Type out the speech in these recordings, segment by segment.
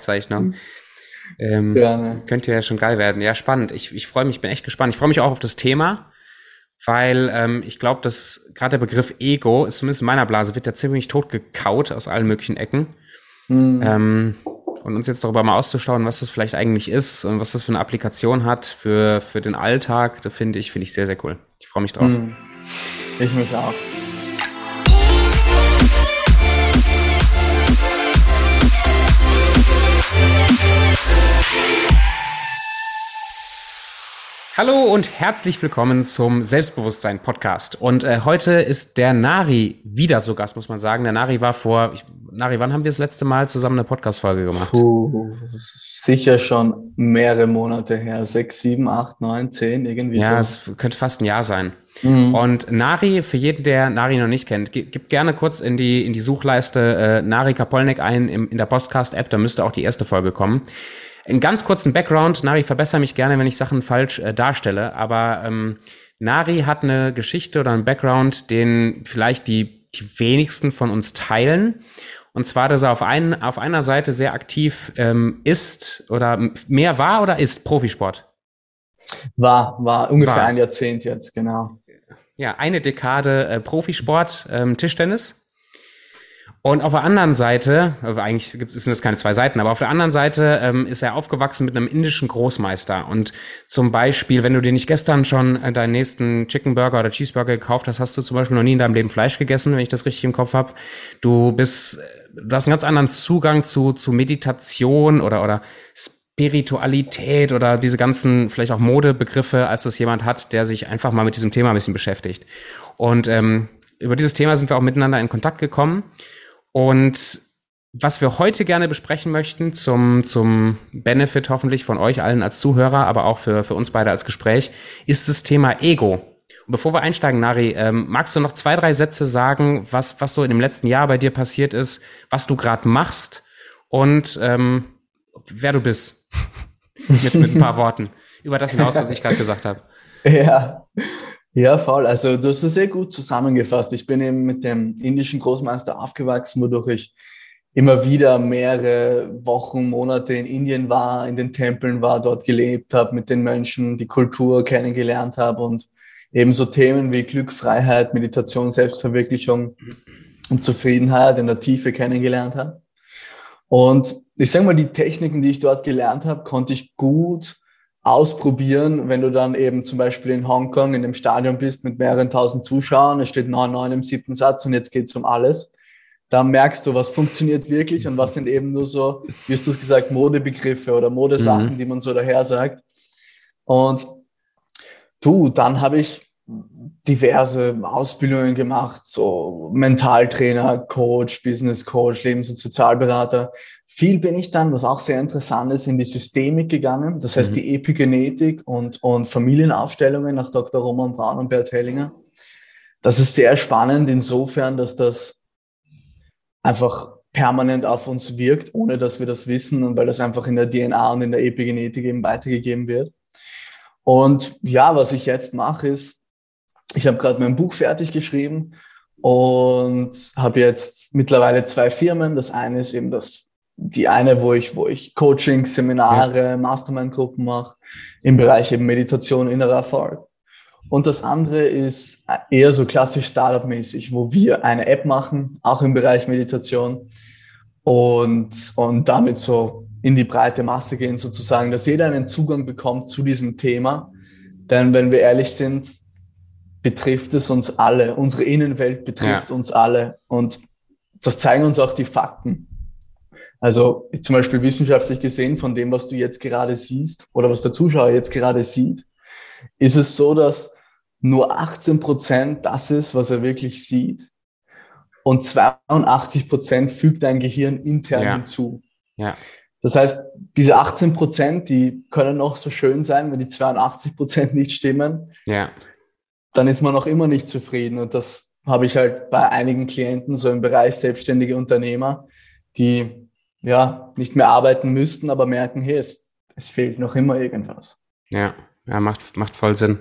Aufzeichnung. Ähm, Gerne. Könnte ja schon geil werden. Ja, spannend. Ich, ich freue mich, bin echt gespannt. Ich freue mich auch auf das Thema, weil ähm, ich glaube, dass gerade der Begriff Ego, ist zumindest in meiner Blase, wird ja ziemlich tot gekaut aus allen möglichen Ecken. Mhm. Ähm, und uns jetzt darüber mal auszuschauen, was das vielleicht eigentlich ist und was das für eine Applikation hat für, für den Alltag, da finde ich, finde ich sehr, sehr cool. Ich freue mich drauf. Mhm. Ich mich auch. Bye. Hallo und herzlich willkommen zum Selbstbewusstsein Podcast. Und äh, heute ist der Nari wieder zu Gast, muss man sagen. Der Nari war vor, ich, Nari, wann haben wir das letzte Mal zusammen eine Podcast-Folge gemacht? Puh, sicher schon mehrere Monate her. Sechs, sieben, acht, neun, zehn, irgendwie ja, so. Ja, es könnte fast ein Jahr sein. Mhm. Und Nari, für jeden, der Nari noch nicht kennt, gib gerne kurz in die, in die Suchleiste äh, Nari Kapolnik ein im, in der Podcast-App, da müsste auch die erste Folge kommen. Einen ganz kurzen Background. Nari, verbessere mich gerne, wenn ich Sachen falsch äh, darstelle, aber ähm, Nari hat eine Geschichte oder einen Background, den vielleicht die, die wenigsten von uns teilen. Und zwar, dass er auf, ein, auf einer Seite sehr aktiv ähm, ist oder mehr war oder ist Profisport? War, war ungefähr war. ein Jahrzehnt jetzt, genau. Ja, eine Dekade äh, Profisport, ähm, Tischtennis. Und auf der anderen Seite, eigentlich sind es keine zwei Seiten, aber auf der anderen Seite ähm, ist er aufgewachsen mit einem indischen Großmeister. Und zum Beispiel, wenn du dir nicht gestern schon äh, deinen nächsten Chicken Burger oder Cheeseburger gekauft hast, hast du zum Beispiel noch nie in deinem Leben Fleisch gegessen, wenn ich das richtig im Kopf habe. Du bist, du hast einen ganz anderen Zugang zu, zu Meditation oder, oder Spiritualität oder diese ganzen vielleicht auch Modebegriffe, als es jemand hat, der sich einfach mal mit diesem Thema ein bisschen beschäftigt. Und ähm, über dieses Thema sind wir auch miteinander in Kontakt gekommen. Und was wir heute gerne besprechen möchten, zum, zum Benefit hoffentlich von euch allen als Zuhörer, aber auch für, für uns beide als Gespräch, ist das Thema Ego. Und bevor wir einsteigen, Nari, ähm, magst du noch zwei, drei Sätze sagen, was, was so in dem letzten Jahr bei dir passiert ist, was du gerade machst und ähm, wer du bist? mit, mit ein paar Worten. Über das hinaus, was ich gerade gesagt habe. Ja, ja, voll. Also du hast es sehr gut zusammengefasst. Ich bin eben mit dem indischen Großmeister aufgewachsen, wodurch ich immer wieder mehrere Wochen, Monate in Indien war, in den Tempeln war, dort gelebt habe, mit den Menschen die Kultur kennengelernt habe und eben so Themen wie Glück, Freiheit, Meditation, Selbstverwirklichung und Zufriedenheit in der Tiefe kennengelernt habe. Und ich sage mal, die Techniken, die ich dort gelernt habe, konnte ich gut ausprobieren, wenn du dann eben zum Beispiel in Hongkong in einem Stadion bist mit mehreren tausend Zuschauern, es steht 9-9 im siebten Satz und jetzt geht's um alles. Da merkst du, was funktioniert wirklich und was sind eben nur so, wie hast du es gesagt, Modebegriffe oder Modesachen, mhm. die man so daher sagt. Und du, dann habe ich diverse Ausbildungen gemacht, so Mentaltrainer, Coach, Business Coach, Lebens- und Sozialberater. Viel bin ich dann, was auch sehr interessant ist, in die Systemik gegangen, das heißt mhm. die Epigenetik und, und Familienaufstellungen nach Dr. Roman Braun und Bert Hellinger. Das ist sehr spannend insofern, dass das einfach permanent auf uns wirkt, ohne dass wir das wissen und weil das einfach in der DNA und in der Epigenetik eben weitergegeben wird. Und ja, was ich jetzt mache, ist, ich habe gerade mein Buch fertig geschrieben und habe jetzt mittlerweile zwei Firmen. Das eine ist eben das, die eine, wo ich, wo ich Coaching, Seminare. Mastermind-Gruppen mache im Bereich eben Meditation, innerer Erfolg. Und das andere ist eher so klassisch Startup-mäßig, wo wir eine App machen, auch im Bereich Meditation und, und damit so in die breite Masse gehen sozusagen, dass jeder einen Zugang bekommt zu diesem Thema. Denn wenn wir ehrlich sind, betrifft es uns alle. Unsere Innenwelt betrifft ja. uns alle. Und das zeigen uns auch die Fakten. Also zum Beispiel wissenschaftlich gesehen, von dem, was du jetzt gerade siehst oder was der Zuschauer jetzt gerade sieht, ist es so, dass nur 18 Prozent das ist, was er wirklich sieht. Und 82 Prozent fügt dein Gehirn intern ja. hinzu. Ja. Das heißt, diese 18 Prozent, die können noch so schön sein, wenn die 82 Prozent nicht stimmen. Ja dann ist man noch immer nicht zufrieden. Und das habe ich halt bei einigen Klienten so im Bereich selbstständige Unternehmer, die ja nicht mehr arbeiten müssten, aber merken, hey, es, es fehlt noch immer irgendwas. Ja, ja macht, macht voll Sinn.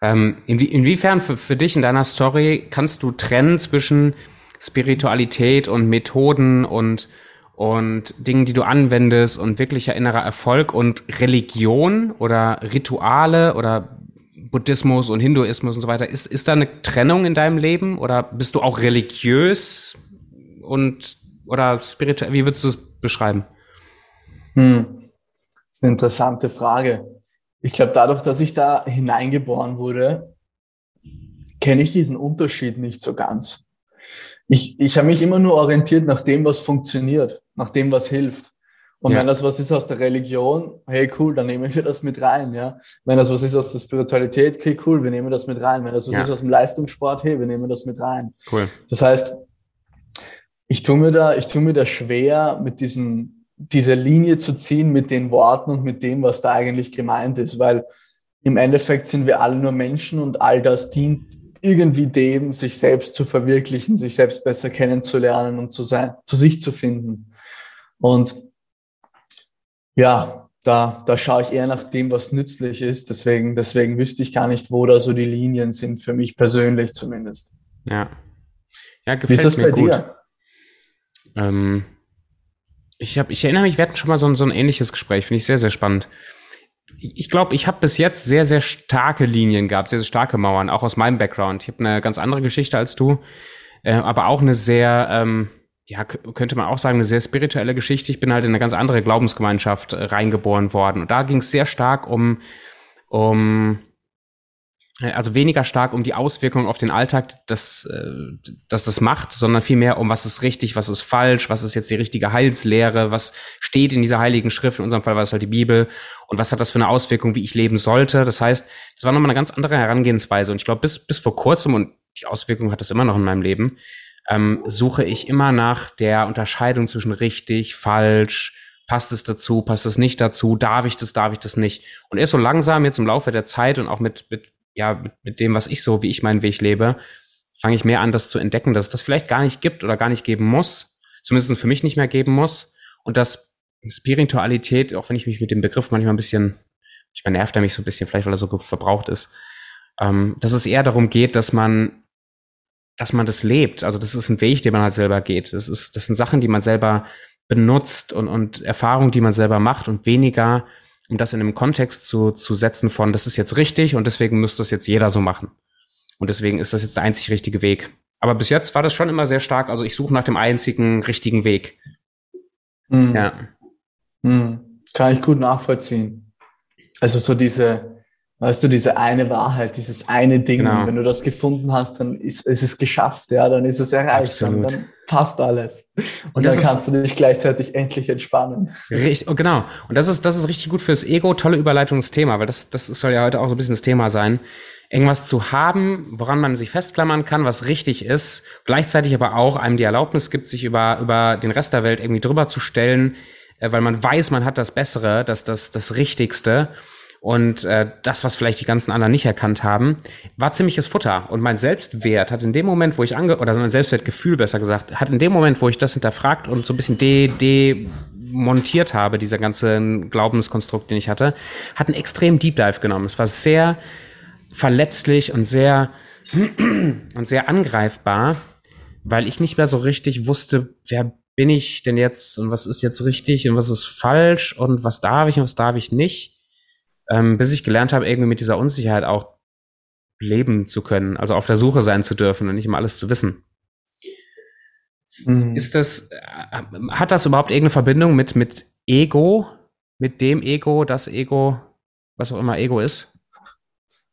Ähm, inwie, inwiefern für, für dich in deiner Story kannst du trennen zwischen Spiritualität und Methoden und und Dingen, die du anwendest und wirklicher innerer Erfolg und Religion oder Rituale oder Buddhismus und Hinduismus und so weiter. Ist, ist da eine Trennung in deinem Leben oder bist du auch religiös und oder spirituell? Wie würdest du es beschreiben? Hm. Das ist eine interessante Frage. Ich glaube, dadurch, dass ich da hineingeboren wurde, kenne ich diesen Unterschied nicht so ganz. Ich, ich habe mich immer nur orientiert nach dem, was funktioniert, nach dem, was hilft. Und ja. wenn das was ist aus der Religion, hey cool, dann nehmen wir das mit rein, ja. Wenn das was ist aus der Spiritualität, okay cool, wir nehmen das mit rein. Wenn das was ja. ist aus dem Leistungssport, hey, wir nehmen das mit rein. Cool. Das heißt, ich tue mir da, ich tue mir da schwer, mit diesen, diese Linie zu ziehen mit den Worten und mit dem, was da eigentlich gemeint ist, weil im Endeffekt sind wir alle nur Menschen und all das dient irgendwie dem, sich selbst zu verwirklichen, sich selbst besser kennenzulernen und zu sein, zu sich zu finden. Und ja, da, da schaue ich eher nach dem, was nützlich ist. Deswegen, deswegen wüsste ich gar nicht, wo da so die Linien sind, für mich persönlich zumindest. Ja. Ja, gefällt Wie ist das mir bei gut. dir? Ähm, ich, hab, ich erinnere mich, wir hatten schon mal so ein, so ein ähnliches Gespräch, finde ich sehr, sehr spannend. Ich glaube, ich habe bis jetzt sehr, sehr starke Linien gehabt, sehr, sehr starke Mauern, auch aus meinem Background. Ich habe eine ganz andere Geschichte als du, äh, aber auch eine sehr, ähm, ja, könnte man auch sagen, eine sehr spirituelle Geschichte. Ich bin halt in eine ganz andere Glaubensgemeinschaft äh, reingeboren worden. Und da ging es sehr stark um, um äh, also weniger stark um die Auswirkungen auf den Alltag, dass, äh, dass das macht, sondern vielmehr um was ist richtig, was ist falsch, was ist jetzt die richtige Heilslehre, was steht in dieser heiligen Schrift, in unserem Fall war es halt die Bibel, und was hat das für eine Auswirkung, wie ich leben sollte. Das heißt, das war nochmal eine ganz andere Herangehensweise. Und ich glaube, bis, bis vor kurzem, und die Auswirkung hat das immer noch in meinem Leben, ähm, suche ich immer nach der Unterscheidung zwischen richtig, falsch, passt es dazu, passt es nicht dazu, darf ich das, darf ich das nicht. Und erst so langsam jetzt im Laufe der Zeit und auch mit, mit ja, mit, mit dem, was ich so, wie ich meinen Weg lebe, fange ich mehr an, das zu entdecken, dass es das vielleicht gar nicht gibt oder gar nicht geben muss, zumindest für mich nicht mehr geben muss und dass Spiritualität, auch wenn ich mich mit dem Begriff manchmal ein bisschen, manchmal nervt er mich so ein bisschen, vielleicht weil er so verbraucht ist, ähm, dass es eher darum geht, dass man, dass man das lebt. Also das ist ein Weg, den man halt selber geht. Das ist, das sind Sachen, die man selber benutzt und, und Erfahrungen, die man selber macht und weniger um das in einem Kontext zu, zu setzen von, das ist jetzt richtig und deswegen muss das jetzt jeder so machen. Und deswegen ist das jetzt der einzig richtige Weg. Aber bis jetzt war das schon immer sehr stark. Also ich suche nach dem einzigen richtigen Weg. Mhm. Ja. Mhm. Kann ich gut nachvollziehen. Also so diese, weißt du, diese eine Wahrheit, dieses eine Ding. Genau. Wenn du das gefunden hast, dann ist, ist es geschafft, ja, dann ist es erreicht. Dann, dann passt alles. Und, und dann kannst du dich gleichzeitig endlich entspannen. Richtig, und genau. Und das ist, das ist richtig gut fürs Ego, tolle Überleitungsthema, weil das, das soll ja heute auch so ein bisschen das Thema sein. Irgendwas zu haben, woran man sich festklammern kann, was richtig ist, gleichzeitig aber auch einem die Erlaubnis gibt, sich über, über den Rest der Welt irgendwie drüber zu stellen, äh, weil man weiß, man hat das Bessere, das, das, das Richtigste. Und äh, das, was vielleicht die ganzen anderen nicht erkannt haben, war ziemliches Futter. Und mein Selbstwert hat in dem Moment, wo ich ange oder mein Selbstwertgefühl besser gesagt, hat in dem Moment, wo ich das hinterfragt und so ein bisschen de demontiert habe, dieser ganze Glaubenskonstrukt, den ich hatte, hat einen extrem Deep Dive genommen. Es war sehr verletzlich und sehr und sehr angreifbar, weil ich nicht mehr so richtig wusste, wer bin ich denn jetzt und was ist jetzt richtig und was ist falsch und was darf ich und was darf ich nicht ähm, bis ich gelernt habe, irgendwie mit dieser Unsicherheit auch leben zu können, also auf der Suche sein zu dürfen und nicht immer alles zu wissen. Mhm. Ist das, äh, hat das überhaupt irgendeine Verbindung mit, mit Ego, mit dem Ego, das Ego, was auch immer Ego ist?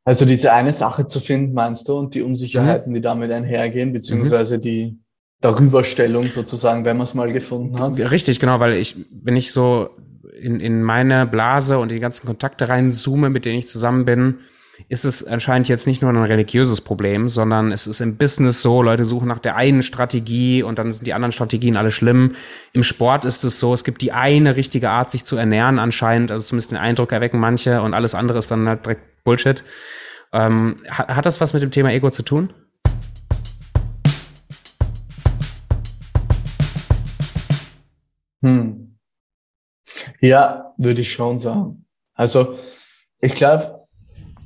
Also diese eine Sache zu finden, meinst du, und die Unsicherheiten, mhm. die damit einhergehen, beziehungsweise mhm. die Darüberstellung sozusagen, wenn man es mal gefunden hat? Richtig, genau, weil ich, wenn ich so in, in meine Blase und die ganzen Kontakte reinzoome, mit denen ich zusammen bin, ist es anscheinend jetzt nicht nur ein religiöses Problem, sondern es ist im Business so, Leute suchen nach der einen Strategie und dann sind die anderen Strategien alle schlimm. Im Sport ist es so, es gibt die eine richtige Art, sich zu ernähren anscheinend, also zumindest den Eindruck erwecken manche und alles andere ist dann halt direkt Bullshit. Ähm, hat, hat das was mit dem Thema Ego zu tun? Ja, würde ich schon sagen. Also ich glaube,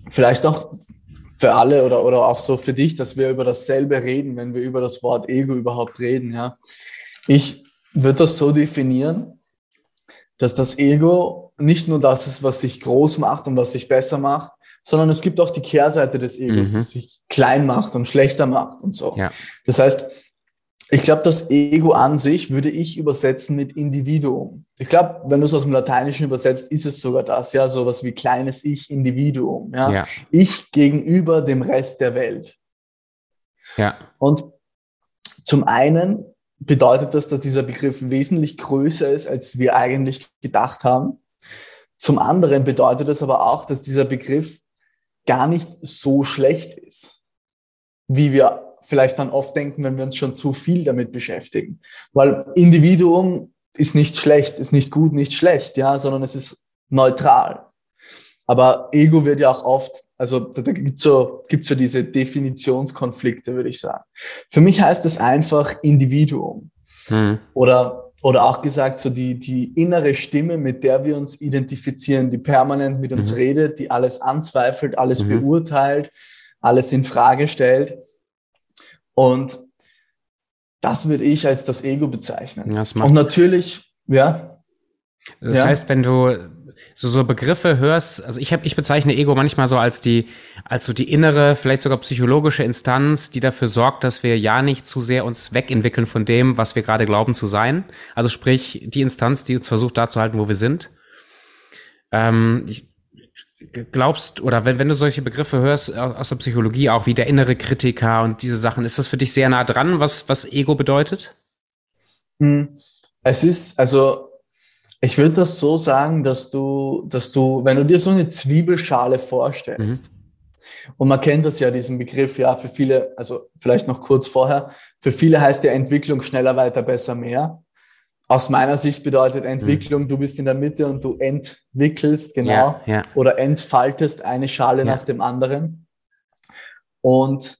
vielleicht auch für alle oder, oder auch so für dich, dass wir über dasselbe reden, wenn wir über das Wort Ego überhaupt reden. Ja, ich, würde das so definieren, dass das Ego nicht nur das ist, was sich groß macht und was sich besser macht, sondern es gibt auch die Kehrseite des Egos, mhm. das sich klein macht und schlechter macht und so. Ja. Das heißt, ich glaube, das Ego an sich würde ich übersetzen mit Individuum. Ich glaube, wenn du es aus dem Lateinischen übersetzt, ist es sogar das, ja, sowas wie kleines Ich, Individuum, ja. ja. Ich gegenüber dem Rest der Welt. Ja. Und zum einen bedeutet das, dass dieser Begriff wesentlich größer ist, als wir eigentlich gedacht haben. Zum anderen bedeutet es aber auch, dass dieser Begriff gar nicht so schlecht ist, wie wir vielleicht dann oft denken, wenn wir uns schon zu viel damit beschäftigen. Weil Individuum ist nicht schlecht, ist nicht gut, nicht schlecht, ja, sondern es ist neutral. Aber Ego wird ja auch oft, also da, da gibt es so, gibt's so diese Definitionskonflikte, würde ich sagen. Für mich heißt es einfach Individuum. Hm. Oder, oder auch gesagt, so die, die innere Stimme, mit der wir uns identifizieren, die permanent mit uns mhm. redet, die alles anzweifelt, alles mhm. beurteilt, alles in Frage stellt. Und das würde ich als das Ego bezeichnen. Ja, Und natürlich, ja. Das ja. heißt, wenn du so, so Begriffe hörst, also ich habe, ich bezeichne Ego manchmal so als die, als so die innere, vielleicht sogar psychologische Instanz, die dafür sorgt, dass wir ja nicht zu sehr uns wegentwickeln von dem, was wir gerade glauben zu sein. Also sprich, die Instanz, die uns versucht, da zu halten, wo wir sind. Ähm, ich, glaubst oder wenn, wenn du solche Begriffe hörst aus der Psychologie auch wie der innere Kritiker und diese Sachen, ist das für dich sehr nah dran, was, was Ego bedeutet? Hm. Es ist, also ich würde das so sagen, dass du, dass du, wenn du dir so eine Zwiebelschale vorstellst, mhm. und man kennt das ja, diesen Begriff, ja, für viele, also vielleicht noch kurz vorher, für viele heißt der Entwicklung schneller, weiter, besser, mehr aus meiner Sicht bedeutet Entwicklung, mhm. du bist in der Mitte und du entwickelst, genau, ja, ja. oder entfaltest eine Schale ja. nach dem anderen. Und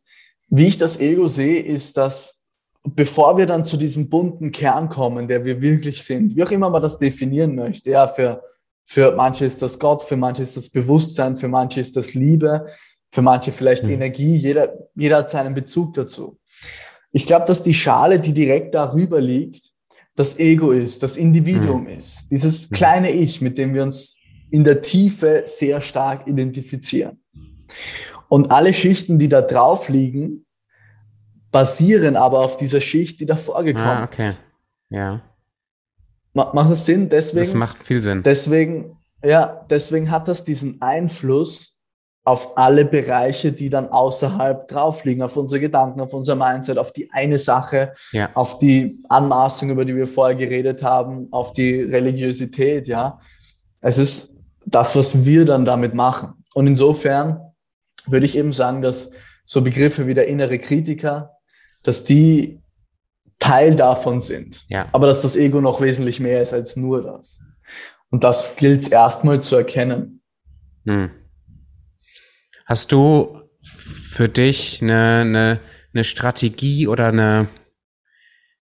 wie ich das Ego sehe, ist, dass bevor wir dann zu diesem bunten Kern kommen, der wir wirklich sind, wie auch immer man das definieren möchte, ja, für, für manche ist das Gott, für manche ist das Bewusstsein, für manche ist das Liebe, für manche vielleicht mhm. Energie, jeder, jeder hat seinen Bezug dazu. Ich glaube, dass die Schale, die direkt darüber liegt, das Ego ist, das Individuum mhm. ist, dieses mhm. kleine Ich, mit dem wir uns in der Tiefe sehr stark identifizieren. Und alle Schichten, die da drauf liegen, basieren aber auf dieser Schicht, die davor gekommen ah, okay. ist. Ja. Macht das Sinn? Deswegen, das macht viel Sinn. Deswegen, ja, deswegen hat das diesen Einfluss auf alle Bereiche, die dann außerhalb drauf liegen, auf unsere Gedanken, auf unser Mindset, auf die eine Sache, ja. auf die Anmaßung, über die wir vorher geredet haben, auf die Religiosität, ja. Es ist das, was wir dann damit machen. Und insofern würde ich eben sagen, dass so Begriffe wie der innere Kritiker, dass die Teil davon sind. Ja. Aber dass das Ego noch wesentlich mehr ist als nur das. Und das gilt es erstmal zu erkennen. Hm. Hast du für dich eine, eine, eine Strategie oder eine,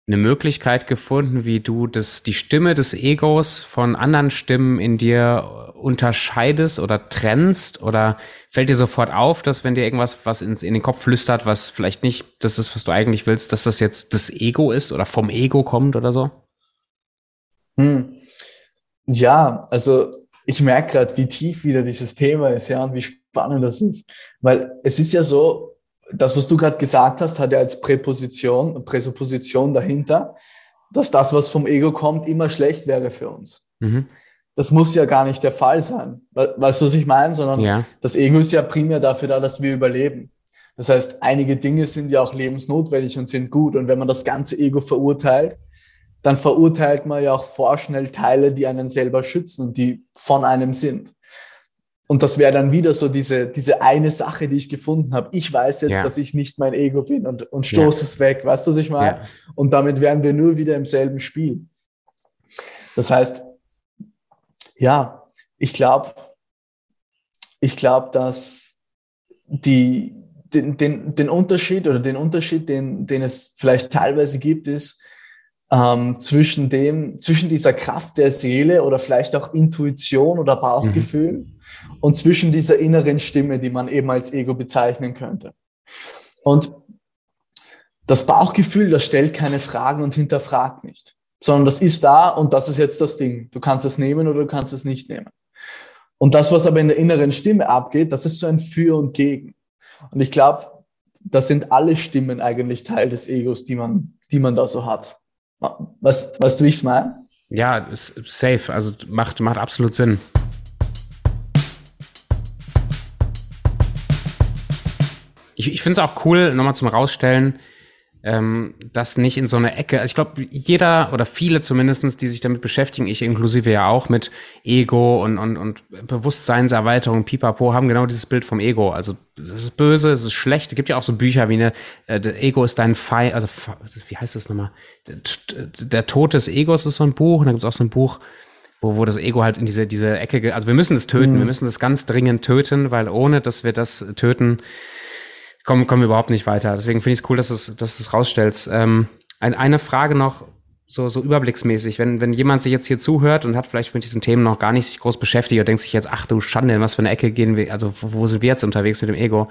eine Möglichkeit gefunden, wie du das, die Stimme des Egos von anderen Stimmen in dir unterscheidest oder trennst? Oder fällt dir sofort auf, dass wenn dir irgendwas was ins, in den Kopf flüstert, was vielleicht nicht das ist, was du eigentlich willst, dass das jetzt das Ego ist oder vom Ego kommt oder so? Hm. Ja, also ich merke gerade, wie tief wieder dieses Thema ist, ja, und wie spannend das ist. Weil es ist ja so, das, was du gerade gesagt hast, hat ja als Präposition, Präsupposition dahinter, dass das, was vom Ego kommt, immer schlecht wäre für uns. Mhm. Das muss ja gar nicht der Fall sein. Weißt du, was ich meine? Sondern ja. das Ego ist ja primär dafür da, dass wir überleben. Das heißt, einige Dinge sind ja auch lebensnotwendig und sind gut. Und wenn man das ganze Ego verurteilt, dann verurteilt man ja auch vorschnell Teile, die einen selber schützen und die von einem sind. Und das wäre dann wieder so diese, diese eine Sache, die ich gefunden habe. Ich weiß jetzt, ja. dass ich nicht mein Ego bin und, und stoße ja. es weg. Weißt du, was ich meine? Ja. Und damit wären wir nur wieder im selben Spiel. Das heißt, ja, ich glaube, ich glaube, dass die, den, den, den Unterschied oder den Unterschied, den, den es vielleicht teilweise gibt, ist, ähm, zwischen dem, zwischen dieser Kraft der Seele oder vielleicht auch Intuition oder Bauchgefühl mhm. Und zwischen dieser inneren Stimme, die man eben als Ego bezeichnen könnte. Und das Bauchgefühl, das stellt keine Fragen und hinterfragt nicht. sondern das ist da und das ist jetzt das Ding. Du kannst es nehmen oder du kannst es nicht nehmen. Und das, was aber in der inneren Stimme abgeht, das ist so ein Für und Gegen. Und ich glaube, das sind alle Stimmen eigentlich Teil des Egos, die man, die man da so hat. Was, weißt du, wie ich es meine? Ja, safe. Also macht, macht absolut Sinn. Ich, ich finde es auch cool, nochmal zum Rausstellen, ähm, das nicht in so eine Ecke. Also ich glaube, jeder oder viele zumindestens, die sich damit beschäftigen, ich inklusive ja auch mit Ego und, und, und Bewusstseinserweiterung, pipapo, haben genau dieses Bild vom Ego. Also es ist böse, es ist schlecht. Es gibt ja auch so Bücher wie eine, äh, Ego ist dein Feind, also wie heißt das nochmal? Der, der Tod des Egos ist so ein Buch und dann gibt es auch so ein Buch, wo, wo das Ego halt in diese, diese Ecke, also wir müssen es töten, mhm. wir müssen es ganz dringend töten, weil ohne, dass wir das töten, kommen, kommen wir überhaupt nicht weiter. Deswegen finde ich es cool, dass du es dass du's rausstellst. Ähm, ein, eine Frage noch, so, so überblicksmäßig, wenn, wenn jemand sich jetzt hier zuhört und hat vielleicht mit diesen Themen noch gar nicht sich groß beschäftigt und denkt sich jetzt, ach du Schande, in was für eine Ecke gehen wir, also wo sind wir jetzt unterwegs mit dem Ego?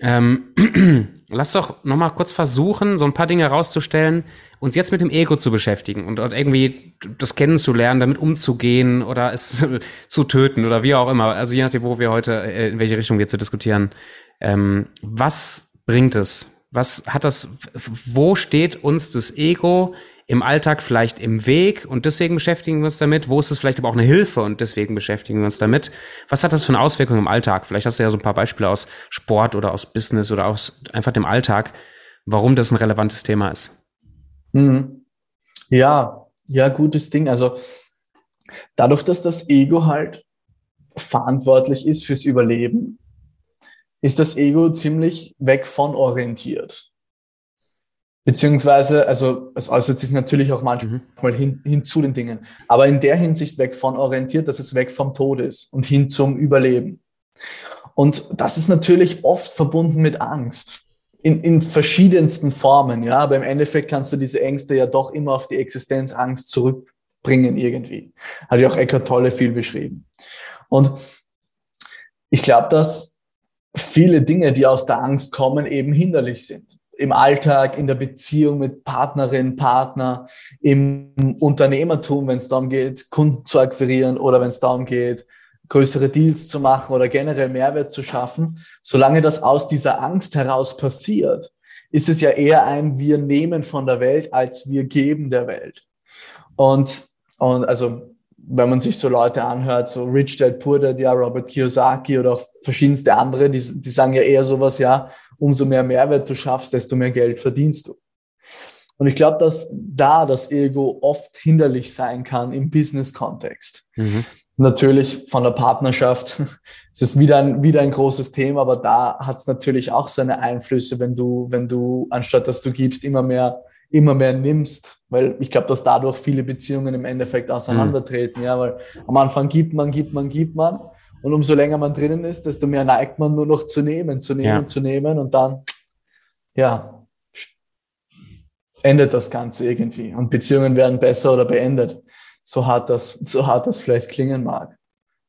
Ähm, lass doch noch mal kurz versuchen, so ein paar Dinge herauszustellen, uns jetzt mit dem Ego zu beschäftigen und, und irgendwie das kennenzulernen, damit umzugehen oder es zu töten oder wie auch immer. Also je nachdem, wo wir heute, äh, in welche Richtung wir zu diskutieren ähm, was bringt es? Was hat das, wo steht uns das Ego im Alltag vielleicht im Weg und deswegen beschäftigen wir uns damit? Wo ist es vielleicht aber auch eine Hilfe und deswegen beschäftigen wir uns damit? Was hat das für eine Auswirkung im Alltag? Vielleicht hast du ja so ein paar Beispiele aus Sport oder aus Business oder aus einfach dem Alltag, warum das ein relevantes Thema ist. Mhm. Ja, ja, gutes Ding. Also dadurch, dass das Ego halt verantwortlich ist fürs Überleben, ist das Ego ziemlich weg von orientiert. Beziehungsweise, also es äußert sich natürlich auch manchmal mhm. hin, hin zu den Dingen, aber in der Hinsicht weg von orientiert, dass es weg vom Tod ist und hin zum Überleben. Und das ist natürlich oft verbunden mit Angst. In, in verschiedensten Formen, ja, aber im Endeffekt kannst du diese Ängste ja doch immer auf die Existenzangst zurückbringen irgendwie. Hat ja auch Eckart Tolle viel beschrieben. Und ich glaube, dass viele Dinge, die aus der Angst kommen, eben hinderlich sind. Im Alltag, in der Beziehung mit Partnerin, Partner, im Unternehmertum, wenn es darum geht, Kunden zu akquirieren oder wenn es darum geht, größere Deals zu machen oder generell Mehrwert zu schaffen. Solange das aus dieser Angst heraus passiert, ist es ja eher ein Wir nehmen von der Welt als Wir geben der Welt. Und, und also wenn man sich so Leute anhört, so Rich Dad Poor Dad, ja, Robert Kiyosaki oder auch verschiedenste andere, die, die sagen ja eher sowas, ja, umso mehr Mehrwert du schaffst, desto mehr Geld verdienst du. Und ich glaube, dass da das Ego oft hinderlich sein kann im Business-Kontext. Mhm. Natürlich von der Partnerschaft, es ist wieder ein, wieder ein großes Thema, aber da hat es natürlich auch seine Einflüsse, wenn du, wenn du, anstatt dass du gibst, immer mehr immer mehr nimmst, weil ich glaube, dass dadurch viele Beziehungen im Endeffekt auseinandertreten, mhm. ja, weil am Anfang gibt man, gibt man, gibt man und umso länger man drinnen ist, desto mehr neigt man nur noch zu nehmen, zu nehmen, ja. zu nehmen und dann, ja, endet das Ganze irgendwie und Beziehungen werden besser oder beendet, so hart das, so hart das vielleicht klingen mag.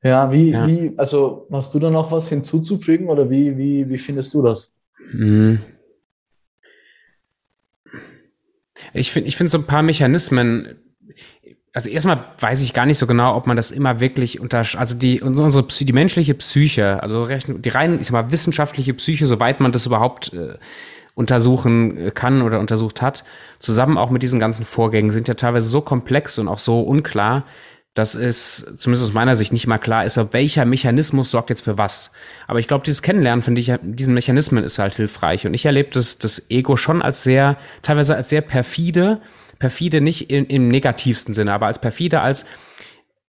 Ja, wie, ja. wie, also hast du da noch was hinzuzufügen oder wie, wie, wie findest du das? Mhm. Ich finde ich finde so ein paar Mechanismen, also erstmal weiß ich gar nicht so genau, ob man das immer wirklich unter, also die, unsere, die menschliche Psyche, also die rein, ich sag mal, wissenschaftliche Psyche, soweit man das überhaupt äh, untersuchen äh, kann oder untersucht hat, zusammen auch mit diesen ganzen Vorgängen, sind ja teilweise so komplex und auch so unklar, dass es zumindest aus meiner Sicht nicht mal klar ist, auf welcher Mechanismus sorgt jetzt für was. Aber ich glaube, dieses Kennenlernen ich, diesen Mechanismen ist halt hilfreich. Und ich erlebe das, das Ego schon als sehr, teilweise als sehr perfide, perfide nicht in, im negativsten Sinne, aber als perfide, als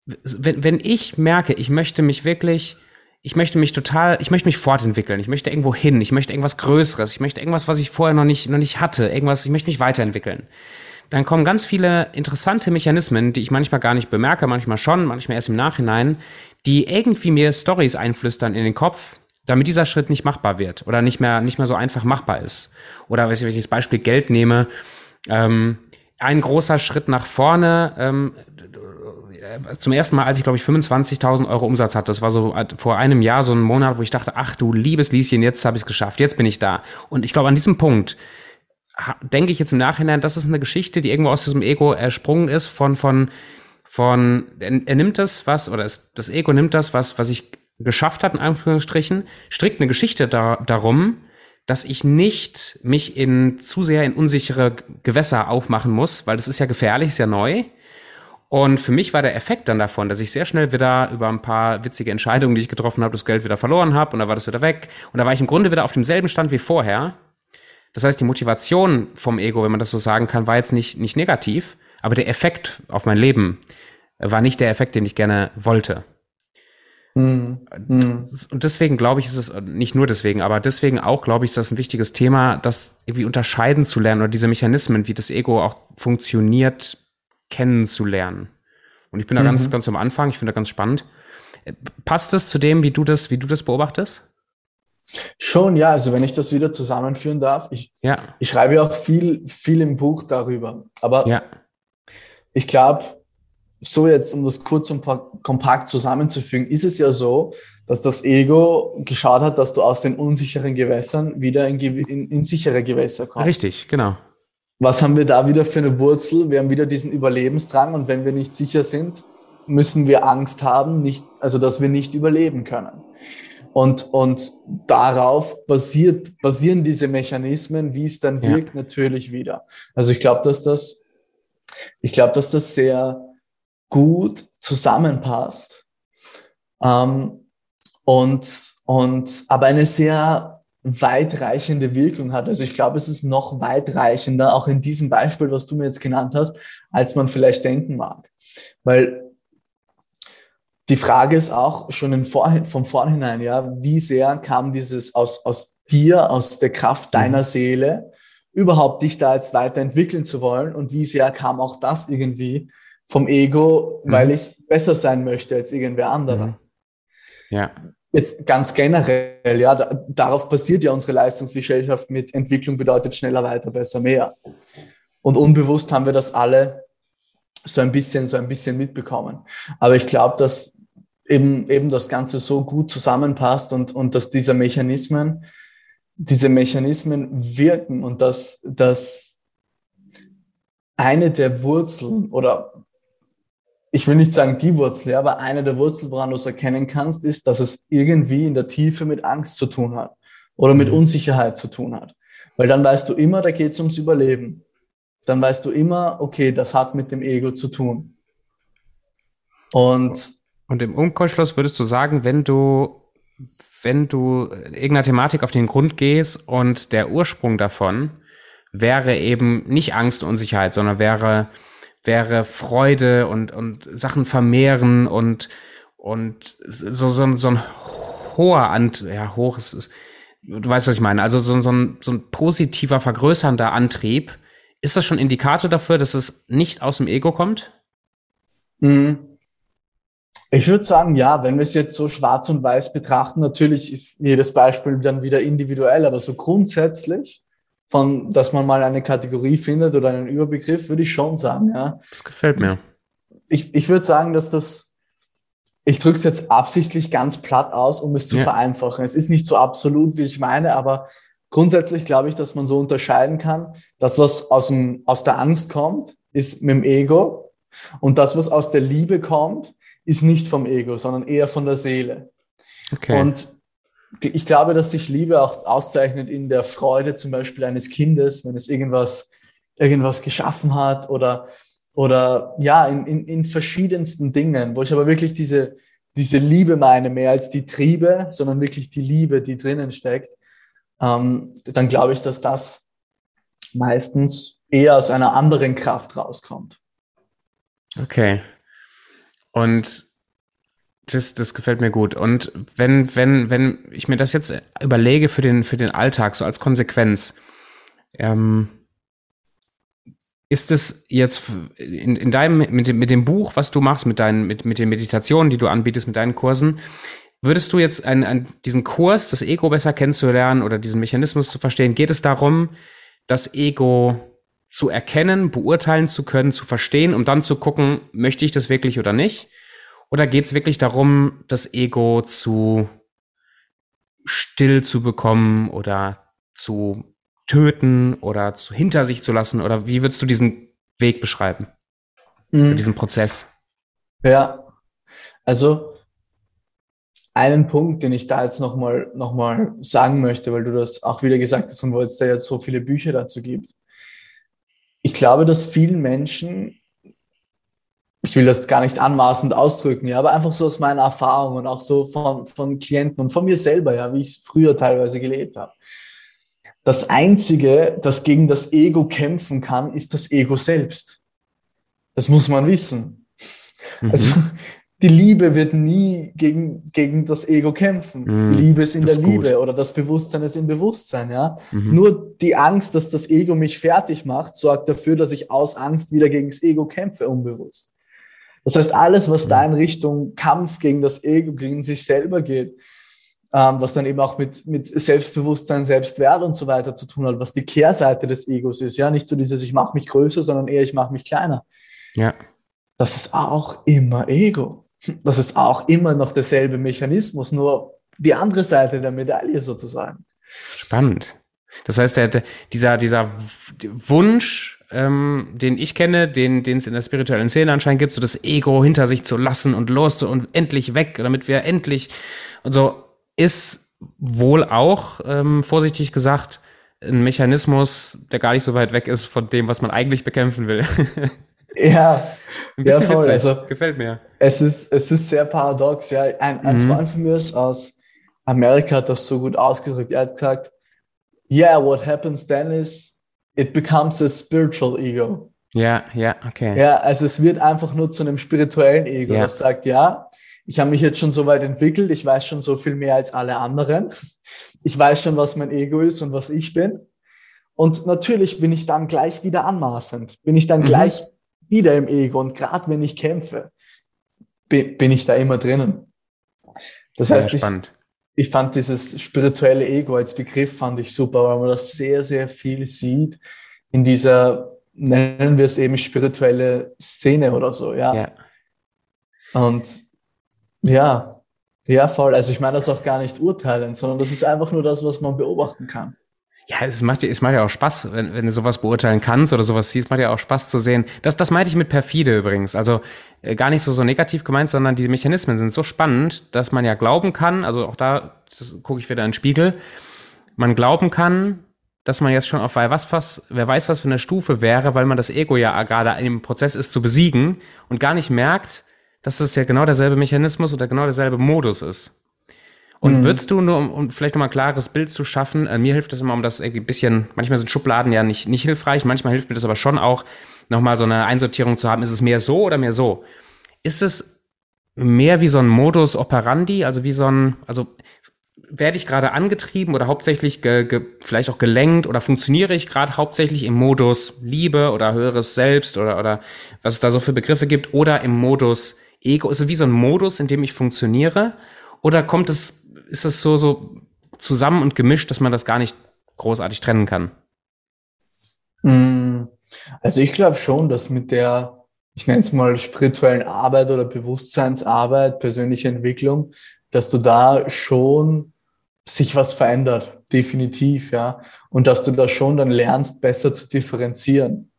wenn, wenn ich merke, ich möchte mich wirklich, ich möchte mich total, ich möchte mich fortentwickeln, ich möchte irgendwo hin, ich möchte irgendwas Größeres, ich möchte irgendwas, was ich vorher noch nicht, noch nicht hatte, irgendwas, ich möchte mich weiterentwickeln dann kommen ganz viele interessante Mechanismen, die ich manchmal gar nicht bemerke, manchmal schon, manchmal erst im Nachhinein, die irgendwie mir Stories einflüstern in den Kopf, damit dieser Schritt nicht machbar wird oder nicht mehr, nicht mehr so einfach machbar ist. Oder wenn ich das Beispiel Geld nehme, ähm, ein großer Schritt nach vorne, ähm, zum ersten Mal, als ich glaube ich 25.000 Euro Umsatz hatte, das war so vor einem Jahr so ein Monat, wo ich dachte, ach du liebes Lieschen, jetzt habe ich es geschafft, jetzt bin ich da. Und ich glaube, an diesem Punkt denke ich jetzt im Nachhinein, das ist eine Geschichte, die irgendwo aus diesem Ego ersprungen ist von, von, von, er, er nimmt das was, oder es, das Ego nimmt das was, was ich geschafft hat, in Anführungsstrichen, strickt eine Geschichte da, darum, dass ich nicht mich in zu sehr in unsichere Gewässer aufmachen muss, weil das ist ja gefährlich, ist ja neu. Und für mich war der Effekt dann davon, dass ich sehr schnell wieder über ein paar witzige Entscheidungen, die ich getroffen habe, das Geld wieder verloren habe und da war das wieder weg. Und da war ich im Grunde wieder auf demselben Stand wie vorher. Das heißt, die Motivation vom Ego, wenn man das so sagen kann, war jetzt nicht, nicht negativ, aber der Effekt auf mein Leben war nicht der Effekt, den ich gerne wollte. Mhm. Und deswegen glaube ich, ist es nicht nur deswegen, aber deswegen auch glaube ich, ist das ein wichtiges Thema, das irgendwie unterscheiden zu lernen oder diese Mechanismen, wie das Ego auch funktioniert, kennenzulernen. Und ich bin da mhm. ganz, ganz am Anfang. Ich finde das ganz spannend. Passt das zu dem, wie du das, wie du das beobachtest? Schon, ja. Also wenn ich das wieder zusammenführen darf, ich, ja. ich schreibe ja auch viel, viel im Buch darüber. Aber ja. ich glaube, so jetzt, um das kurz und kompakt zusammenzufügen, ist es ja so, dass das Ego geschaut hat, dass du aus den unsicheren Gewässern wieder in, in, in sichere Gewässer kommst. Richtig, genau. Was haben wir da wieder für eine Wurzel? Wir haben wieder diesen Überlebensdrang und wenn wir nicht sicher sind, müssen wir Angst haben, nicht, also dass wir nicht überleben können. Und, und darauf basiert, basieren diese Mechanismen, wie es dann ja. wirkt, natürlich wieder. Also ich glaube, dass das, ich glaube, dass das sehr, gut zusammenpasst. Ähm, und, und aber eine sehr weitreichende Wirkung hat. Also ich glaube, es ist noch weitreichender, auch in diesem Beispiel, was du mir jetzt genannt hast, als man vielleicht denken mag. Weil die Frage ist auch schon in Vor vom Vorhinein, ja, wie sehr kam dieses aus, aus dir, aus der Kraft deiner mhm. Seele, überhaupt dich da jetzt weiterentwickeln zu wollen und wie sehr kam auch das irgendwie vom Ego, mhm. weil ich besser sein möchte als irgendwer anderer. Mhm. Ja. Jetzt ganz generell, ja, da, darauf basiert ja unsere Leistungsgesellschaft mit Entwicklung bedeutet schneller, weiter, besser, mehr. Und unbewusst haben wir das alle so ein bisschen, so ein bisschen mitbekommen. Aber ich glaube, dass eben, eben das Ganze so gut zusammenpasst und, und dass diese Mechanismen, diese Mechanismen wirken und dass, dass eine der Wurzeln oder ich will nicht sagen die Wurzel, aber eine der Wurzeln, woran du es erkennen kannst, ist, dass es irgendwie in der Tiefe mit Angst zu tun hat oder mit mhm. Unsicherheit zu tun hat. Weil dann weißt du immer, da geht es ums Überleben. Dann weißt du immer, okay, das hat mit dem Ego zu tun. Und, und im Umkehrschluss würdest du sagen, wenn du, wenn du irgendeiner Thematik auf den Grund gehst und der Ursprung davon wäre eben nicht Angst und Unsicherheit, sondern wäre wäre Freude und, und Sachen vermehren und, und so, so, so ein hoher Ant, ja, hoch ist, ist, du weißt, was ich meine, also so, so, ein, so ein positiver, vergrößernder Antrieb. Ist das schon Indikator dafür, dass es nicht aus dem Ego kommt? Mhm. Ich würde sagen, ja, wenn wir es jetzt so schwarz und weiß betrachten, natürlich ist jedes Beispiel dann wieder individuell, aber so grundsätzlich von, dass man mal eine Kategorie findet oder einen Überbegriff, würde ich schon sagen, ja. Das gefällt mir. Ich, ich würde sagen, dass das, ich drücke es jetzt absichtlich ganz platt aus, um es zu ja. vereinfachen. Es ist nicht so absolut, wie ich meine, aber grundsätzlich glaube ich, dass man so unterscheiden kann. Das, was aus, dem, aus der Angst kommt, ist mit dem Ego. Und das, was aus der Liebe kommt, ist nicht vom Ego, sondern eher von der Seele. Okay. Und ich glaube, dass sich Liebe auch auszeichnet in der Freude zum Beispiel eines Kindes, wenn es irgendwas, irgendwas geschaffen hat oder, oder ja, in, in, in verschiedensten Dingen, wo ich aber wirklich diese, diese Liebe meine, mehr als die Triebe, sondern wirklich die Liebe, die drinnen steckt, ähm, dann glaube ich, dass das meistens eher aus einer anderen Kraft rauskommt. Okay. Und das, das gefällt mir gut. Und wenn, wenn, wenn ich mir das jetzt überlege für den, für den Alltag, so als Konsequenz, ähm, ist es jetzt in, in deinem, mit dem, mit dem Buch, was du machst, mit deinen, mit, mit den Meditationen, die du anbietest, mit deinen Kursen, würdest du jetzt an, an diesen Kurs, das Ego besser kennenzulernen oder diesen Mechanismus zu verstehen, geht es darum, das Ego zu erkennen, beurteilen zu können, zu verstehen, um dann zu gucken, möchte ich das wirklich oder nicht? Oder geht es wirklich darum, das Ego zu still zu bekommen oder zu töten oder zu, hinter sich zu lassen? Oder wie würdest du diesen Weg beschreiben? Mhm. Diesen Prozess? Ja, also einen Punkt, den ich da jetzt nochmal noch mal sagen möchte, weil du das auch wieder gesagt hast und weil es da jetzt so viele Bücher dazu gibt. Ich glaube, dass vielen Menschen ich will das gar nicht anmaßend ausdrücken, ja, aber einfach so aus meiner Erfahrung und auch so von, von Klienten und von mir selber, ja, wie ich es früher teilweise gelebt habe. Das Einzige, das gegen das Ego kämpfen kann, ist das Ego selbst. Das muss man wissen. Mhm. Also die Liebe wird nie gegen, gegen das Ego kämpfen. Mhm. Die Liebe ist in der ist Liebe gut. oder das Bewusstsein ist im Bewusstsein, ja. Mhm. Nur die Angst, dass das Ego mich fertig macht, sorgt dafür, dass ich aus Angst wieder gegen das Ego kämpfe, unbewusst. Das heißt, alles, was da in Richtung Kampf gegen das Ego, gegen sich selber geht, ähm, was dann eben auch mit, mit Selbstbewusstsein, Selbstwert und so weiter zu tun hat, was die Kehrseite des Egos ist. Ja, nicht so dieses, ich mache mich größer, sondern eher, ich mache mich kleiner. Ja. Das ist auch immer Ego. Das ist auch immer noch derselbe Mechanismus, nur die andere Seite der Medaille sozusagen. Spannend. Das heißt, der, dieser, dieser Wunsch, ähm, den ich kenne, den es in der spirituellen Szene anscheinend gibt, so das Ego hinter sich zu lassen und los und endlich weg, damit wir endlich und so ist wohl auch ähm, vorsichtig gesagt ein Mechanismus, der gar nicht so weit weg ist von dem, was man eigentlich bekämpfen will. ja, ein bisschen ja, voll. Witzig. Also, gefällt mir. Es ist es ist sehr paradox. Ja, ein, ein mhm. Freund von mir ist aus Amerika hat das so gut ausgedrückt. Er hat gesagt, yeah, what happens then is it becomes a spiritual ego. Ja, ja, okay. Ja, also es wird einfach nur zu einem spirituellen Ego, ja. das sagt, ja, ich habe mich jetzt schon so weit entwickelt, ich weiß schon so viel mehr als alle anderen. Ich weiß schon, was mein Ego ist und was ich bin. Und natürlich bin ich dann gleich wieder anmaßend, bin ich dann mhm. gleich wieder im Ego. Und gerade wenn ich kämpfe, bin, ich da immer drinnen. Das Sehr heißt, spannend ich fand dieses spirituelle Ego als Begriff fand ich super, weil man das sehr, sehr viel sieht in dieser, nennen wir es eben spirituelle Szene oder so, ja. ja. Und ja, ja, voll. Also ich meine das auch gar nicht urteilen, sondern das ist einfach nur das, was man beobachten kann. Ja, es macht, es macht ja auch Spaß, wenn, wenn du sowas beurteilen kannst oder sowas siehst, macht ja auch Spaß zu sehen. Das, das meinte ich mit perfide übrigens. Also äh, gar nicht so, so negativ gemeint, sondern die Mechanismen sind so spannend, dass man ja glauben kann, also auch da gucke ich wieder in den Spiegel, man glauben kann, dass man jetzt schon auf was, was, wer weiß was für eine Stufe wäre, weil man das Ego ja gerade im Prozess ist zu besiegen und gar nicht merkt, dass das ja genau derselbe Mechanismus oder genau derselbe Modus ist. Und mhm. würdest du nur, um, um vielleicht nochmal ein klares Bild zu schaffen, äh, mir hilft das immer, um das irgendwie ein bisschen, manchmal sind Schubladen ja nicht, nicht hilfreich, manchmal hilft mir das aber schon auch, nochmal so eine Einsortierung zu haben, ist es mehr so oder mehr so? Ist es mehr wie so ein Modus operandi, also wie so ein, also werde ich gerade angetrieben oder hauptsächlich ge, ge, vielleicht auch gelenkt oder funktioniere ich gerade hauptsächlich im Modus Liebe oder höheres Selbst oder, oder was es da so für Begriffe gibt oder im Modus Ego? Ist es wie so ein Modus, in dem ich funktioniere? Oder kommt es ist es so, so zusammen und gemischt, dass man das gar nicht großartig trennen kann? Mm, also ich glaube schon, dass mit der, ich nenne es mal spirituellen Arbeit oder Bewusstseinsarbeit, persönliche Entwicklung, dass du da schon sich was verändert, definitiv, ja. Und dass du da schon dann lernst, besser zu differenzieren.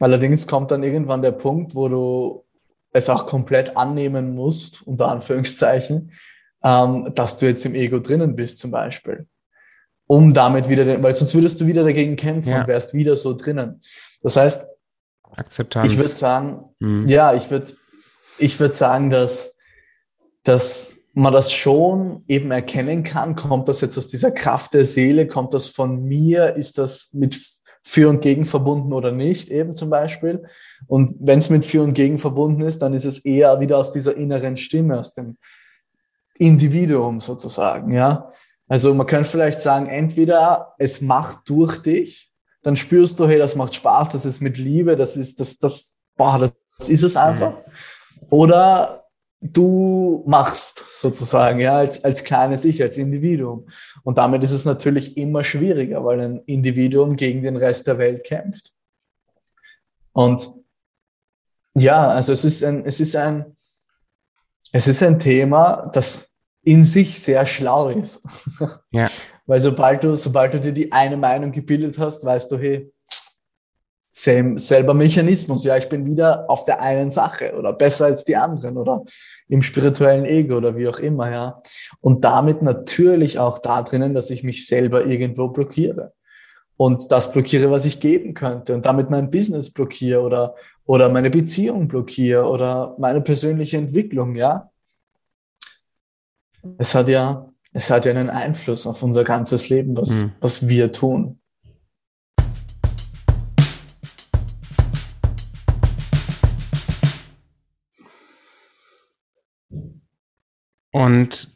Allerdings kommt dann irgendwann der Punkt, wo du es auch komplett annehmen musst, unter Anführungszeichen, ähm, dass du jetzt im Ego drinnen bist zum Beispiel. Um damit wieder, weil sonst würdest du wieder dagegen kämpfen ja. und wärst wieder so drinnen. Das heißt, Akzeptanz. Ich würde sagen, mhm. ja, ich würde ich würde sagen, dass, dass man das schon eben erkennen kann. Kommt das jetzt aus dieser Kraft der Seele? Kommt das von mir? Ist das mit für und gegen verbunden oder nicht, eben zum Beispiel? Und wenn es mit für und gegen verbunden ist, dann ist es eher wieder aus dieser inneren Stimme, aus dem Individuum sozusagen, ja. Also man könnte vielleicht sagen, entweder es macht durch dich, dann spürst du, hey, das macht Spaß, das ist mit Liebe, das ist, das, das, boah, das ist es einfach. Oder du machst sozusagen, ja, als, als kleines Ich, als Individuum. Und damit ist es natürlich immer schwieriger, weil ein Individuum gegen den Rest der Welt kämpft. Und ja, also es ist ein, es ist ein, es ist ein Thema, das in sich sehr schlau ist. Ja. Weil sobald du, sobald du dir die eine Meinung gebildet hast, weißt du, hey, same, selber Mechanismus, ja, ich bin wieder auf der einen Sache oder besser als die anderen oder im spirituellen Ego oder wie auch immer, ja. Und damit natürlich auch da drinnen, dass ich mich selber irgendwo blockiere und das blockiere, was ich geben könnte und damit mein Business blockiere oder, oder meine Beziehung blockiere oder meine persönliche Entwicklung, ja. Es hat ja, es hat ja einen Einfluss auf unser ganzes Leben, was, mhm. was wir tun. Und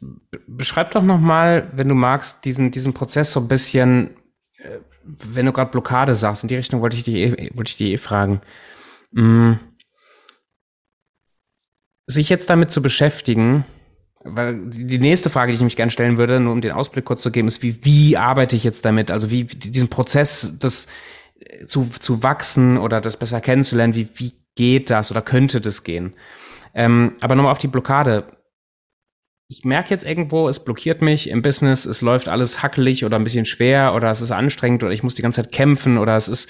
beschreib doch nochmal, wenn du magst, diesen, diesen Prozess so ein bisschen, äh, wenn du gerade Blockade sagst, in die Richtung wollte ich dich eh, wollte ich dich eh fragen. Hm. Sich jetzt damit zu beschäftigen, weil die nächste Frage, die ich mich gerne stellen würde, nur um den Ausblick kurz zu geben, ist, wie, wie arbeite ich jetzt damit? Also wie diesen Prozess, das äh, zu, zu wachsen oder das besser kennenzulernen, wie, wie geht das oder könnte das gehen? Ähm, aber nochmal auf die Blockade ich merke jetzt irgendwo, es blockiert mich im Business, es läuft alles hackelig oder ein bisschen schwer oder es ist anstrengend oder ich muss die ganze Zeit kämpfen oder es ist,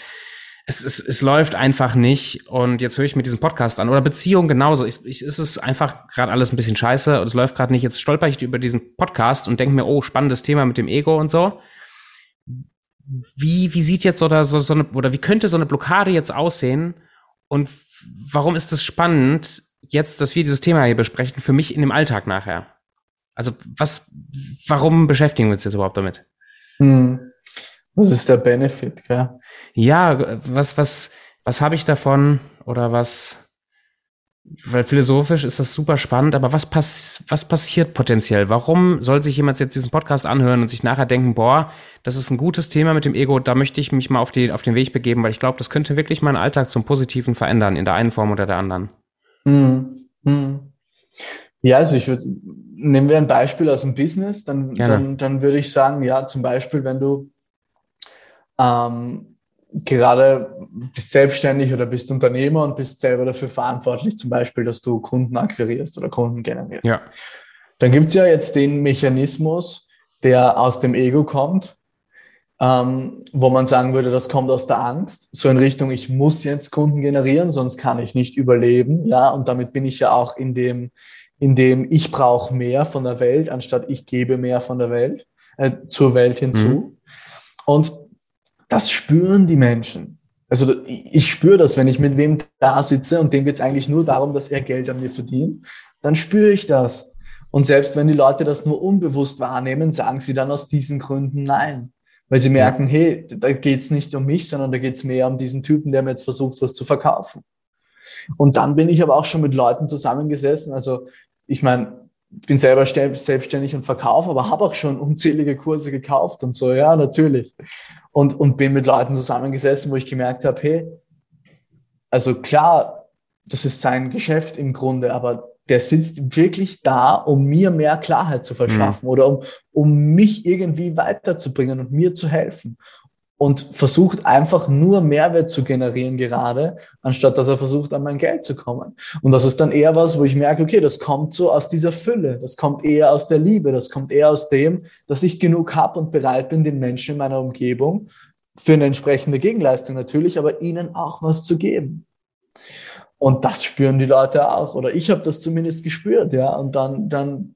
es, es, es läuft einfach nicht und jetzt höre ich mir diesen Podcast an oder Beziehung genauso. Ich, ich, es ist einfach gerade alles ein bisschen scheiße und es läuft gerade nicht. Jetzt stolper ich über diesen Podcast und denke mir, oh, spannendes Thema mit dem Ego und so. Wie, wie sieht jetzt oder so, so eine, oder wie könnte so eine Blockade jetzt aussehen und warum ist es spannend, jetzt, dass wir dieses Thema hier besprechen, für mich in dem Alltag nachher? Also was, warum beschäftigen wir uns jetzt überhaupt damit? Hm. Was ist der Benefit, gell? Ja, was, was, was habe ich davon oder was, weil philosophisch ist das super spannend, aber was, pass, was passiert potenziell? Warum soll sich jemand jetzt diesen Podcast anhören und sich nachher denken, boah, das ist ein gutes Thema mit dem Ego, da möchte ich mich mal auf, die, auf den Weg begeben, weil ich glaube, das könnte wirklich meinen Alltag zum Positiven verändern, in der einen Form oder der anderen. Hm. Hm. Ja, also ich würde, nehmen wir ein Beispiel aus dem Business, dann, dann, dann würde ich sagen, ja, zum Beispiel, wenn du ähm, gerade bist selbstständig oder bist Unternehmer und bist selber dafür verantwortlich, zum Beispiel, dass du Kunden akquirierst oder Kunden generierst. Ja. Dann gibt es ja jetzt den Mechanismus, der aus dem Ego kommt, ähm, wo man sagen würde, das kommt aus der Angst, so in Richtung, ich muss jetzt Kunden generieren, sonst kann ich nicht überleben. Ja, und damit bin ich ja auch in dem, in dem ich brauche mehr von der Welt, anstatt ich gebe mehr von der Welt, äh, zur Welt hinzu. Mhm. Und das spüren die Menschen. Also ich spüre das, wenn ich mit wem da sitze und dem geht es eigentlich nur darum, dass er Geld an mir verdient, dann spüre ich das. Und selbst wenn die Leute das nur unbewusst wahrnehmen, sagen sie dann aus diesen Gründen nein. Weil sie merken, hey, da geht es nicht um mich, sondern da geht es mehr um diesen Typen, der mir jetzt versucht, was zu verkaufen. Und dann bin ich aber auch schon mit Leuten zusammengesessen. Also ich meine, bin selber selbstständig und verkaufe, aber habe auch schon unzählige Kurse gekauft und so, ja, natürlich. Und, und bin mit Leuten zusammengesessen, wo ich gemerkt habe, hey, also klar, das ist sein Geschäft im Grunde, aber der sitzt wirklich da, um mir mehr Klarheit zu verschaffen mhm. oder um, um mich irgendwie weiterzubringen und mir zu helfen und versucht einfach nur Mehrwert zu generieren gerade, anstatt dass er versucht, an mein Geld zu kommen. Und das ist dann eher was, wo ich merke, okay, das kommt so aus dieser Fülle, das kommt eher aus der Liebe, das kommt eher aus dem, dass ich genug habe und bereit bin, den Menschen in meiner Umgebung für eine entsprechende Gegenleistung natürlich, aber ihnen auch was zu geben. Und das spüren die Leute auch, oder ich habe das zumindest gespürt, ja. Und dann, dann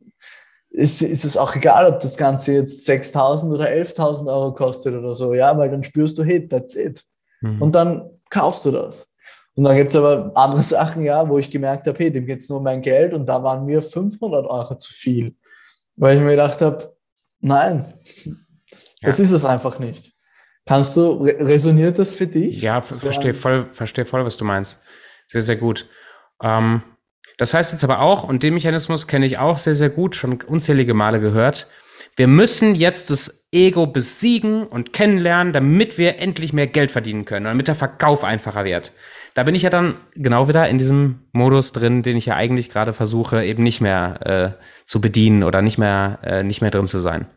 ist, ist es auch egal, ob das Ganze jetzt 6.000 oder 11.000 Euro kostet oder so, ja, weil dann spürst du, hey, that's it. Mhm. Und dann kaufst du das. Und dann gibt es aber andere Sachen, ja, wo ich gemerkt habe, hey, dem geht es nur um mein Geld und da waren mir 500 Euro zu viel. Weil ich mir gedacht habe, nein, das, ja. das ist es einfach nicht. Kannst du, resoniert das für dich? Ja, verstehe voll, verstehe voll, was du meinst. Sehr, sehr gut. Ähm, das heißt jetzt aber auch, und den Mechanismus kenne ich auch sehr, sehr gut, schon unzählige Male gehört, wir müssen jetzt das Ego besiegen und kennenlernen, damit wir endlich mehr Geld verdienen können, damit der Verkauf einfacher wird. Da bin ich ja dann genau wieder in diesem Modus drin, den ich ja eigentlich gerade versuche, eben nicht mehr äh, zu bedienen oder nicht mehr, äh, nicht mehr drin zu sein.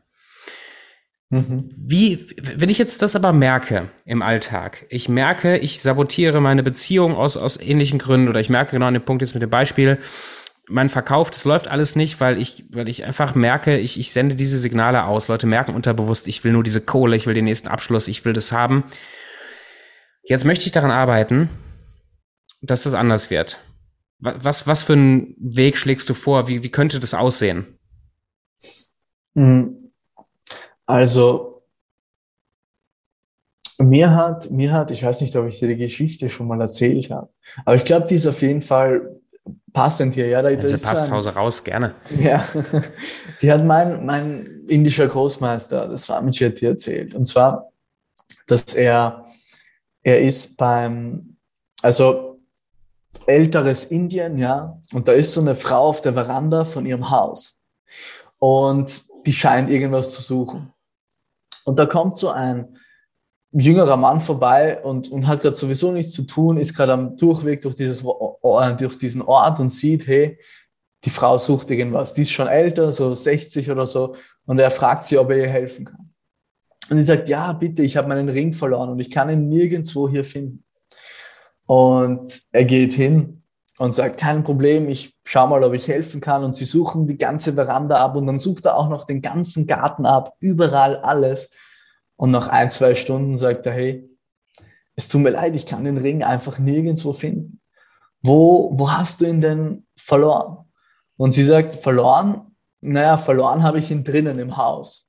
Mhm. Wie, wenn ich jetzt das aber merke im Alltag, ich merke, ich sabotiere meine Beziehung aus, aus ähnlichen Gründen oder ich merke genau an dem Punkt jetzt mit dem Beispiel, mein Verkauf, das läuft alles nicht, weil ich, weil ich einfach merke, ich, ich sende diese Signale aus. Leute merken unterbewusst, ich will nur diese Kohle, ich will den nächsten Abschluss, ich will das haben. Jetzt möchte ich daran arbeiten, dass das anders wird. Was, was für einen Weg schlägst du vor? Wie, wie könnte das aussehen? Hm. Also, mir hat, mir hat, ich weiß nicht, ob ich dir die Geschichte schon mal erzählt habe, aber ich glaube, die ist auf jeden Fall passend hier. Ja, da, Wenn sie passt, Hause raus, gerne. Ja, die hat mein, mein indischer Großmeister, das Swamiji, erzählt. Und zwar, dass er, er ist beim, also älteres Indien, ja, und da ist so eine Frau auf der Veranda von ihrem Haus. Und die scheint irgendwas zu suchen. Und da kommt so ein jüngerer Mann vorbei und, und hat gerade sowieso nichts zu tun, ist gerade am Durchweg durch, dieses, durch diesen Ort und sieht, hey, die Frau sucht irgendwas. Die ist schon älter, so 60 oder so, und er fragt sie, ob er ihr helfen kann. Und sie sagt, ja, bitte, ich habe meinen Ring verloren und ich kann ihn nirgendwo hier finden. Und er geht hin und sagt, kein Problem, ich schau mal, ob ich helfen kann. Und sie suchen die ganze Veranda ab und dann sucht er auch noch den ganzen Garten ab, überall alles. Und nach ein, zwei Stunden sagt er, hey, es tut mir leid, ich kann den Ring einfach nirgendwo finden. Wo, wo hast du ihn denn verloren? Und sie sagt, verloren? Naja, verloren habe ich ihn drinnen im Haus.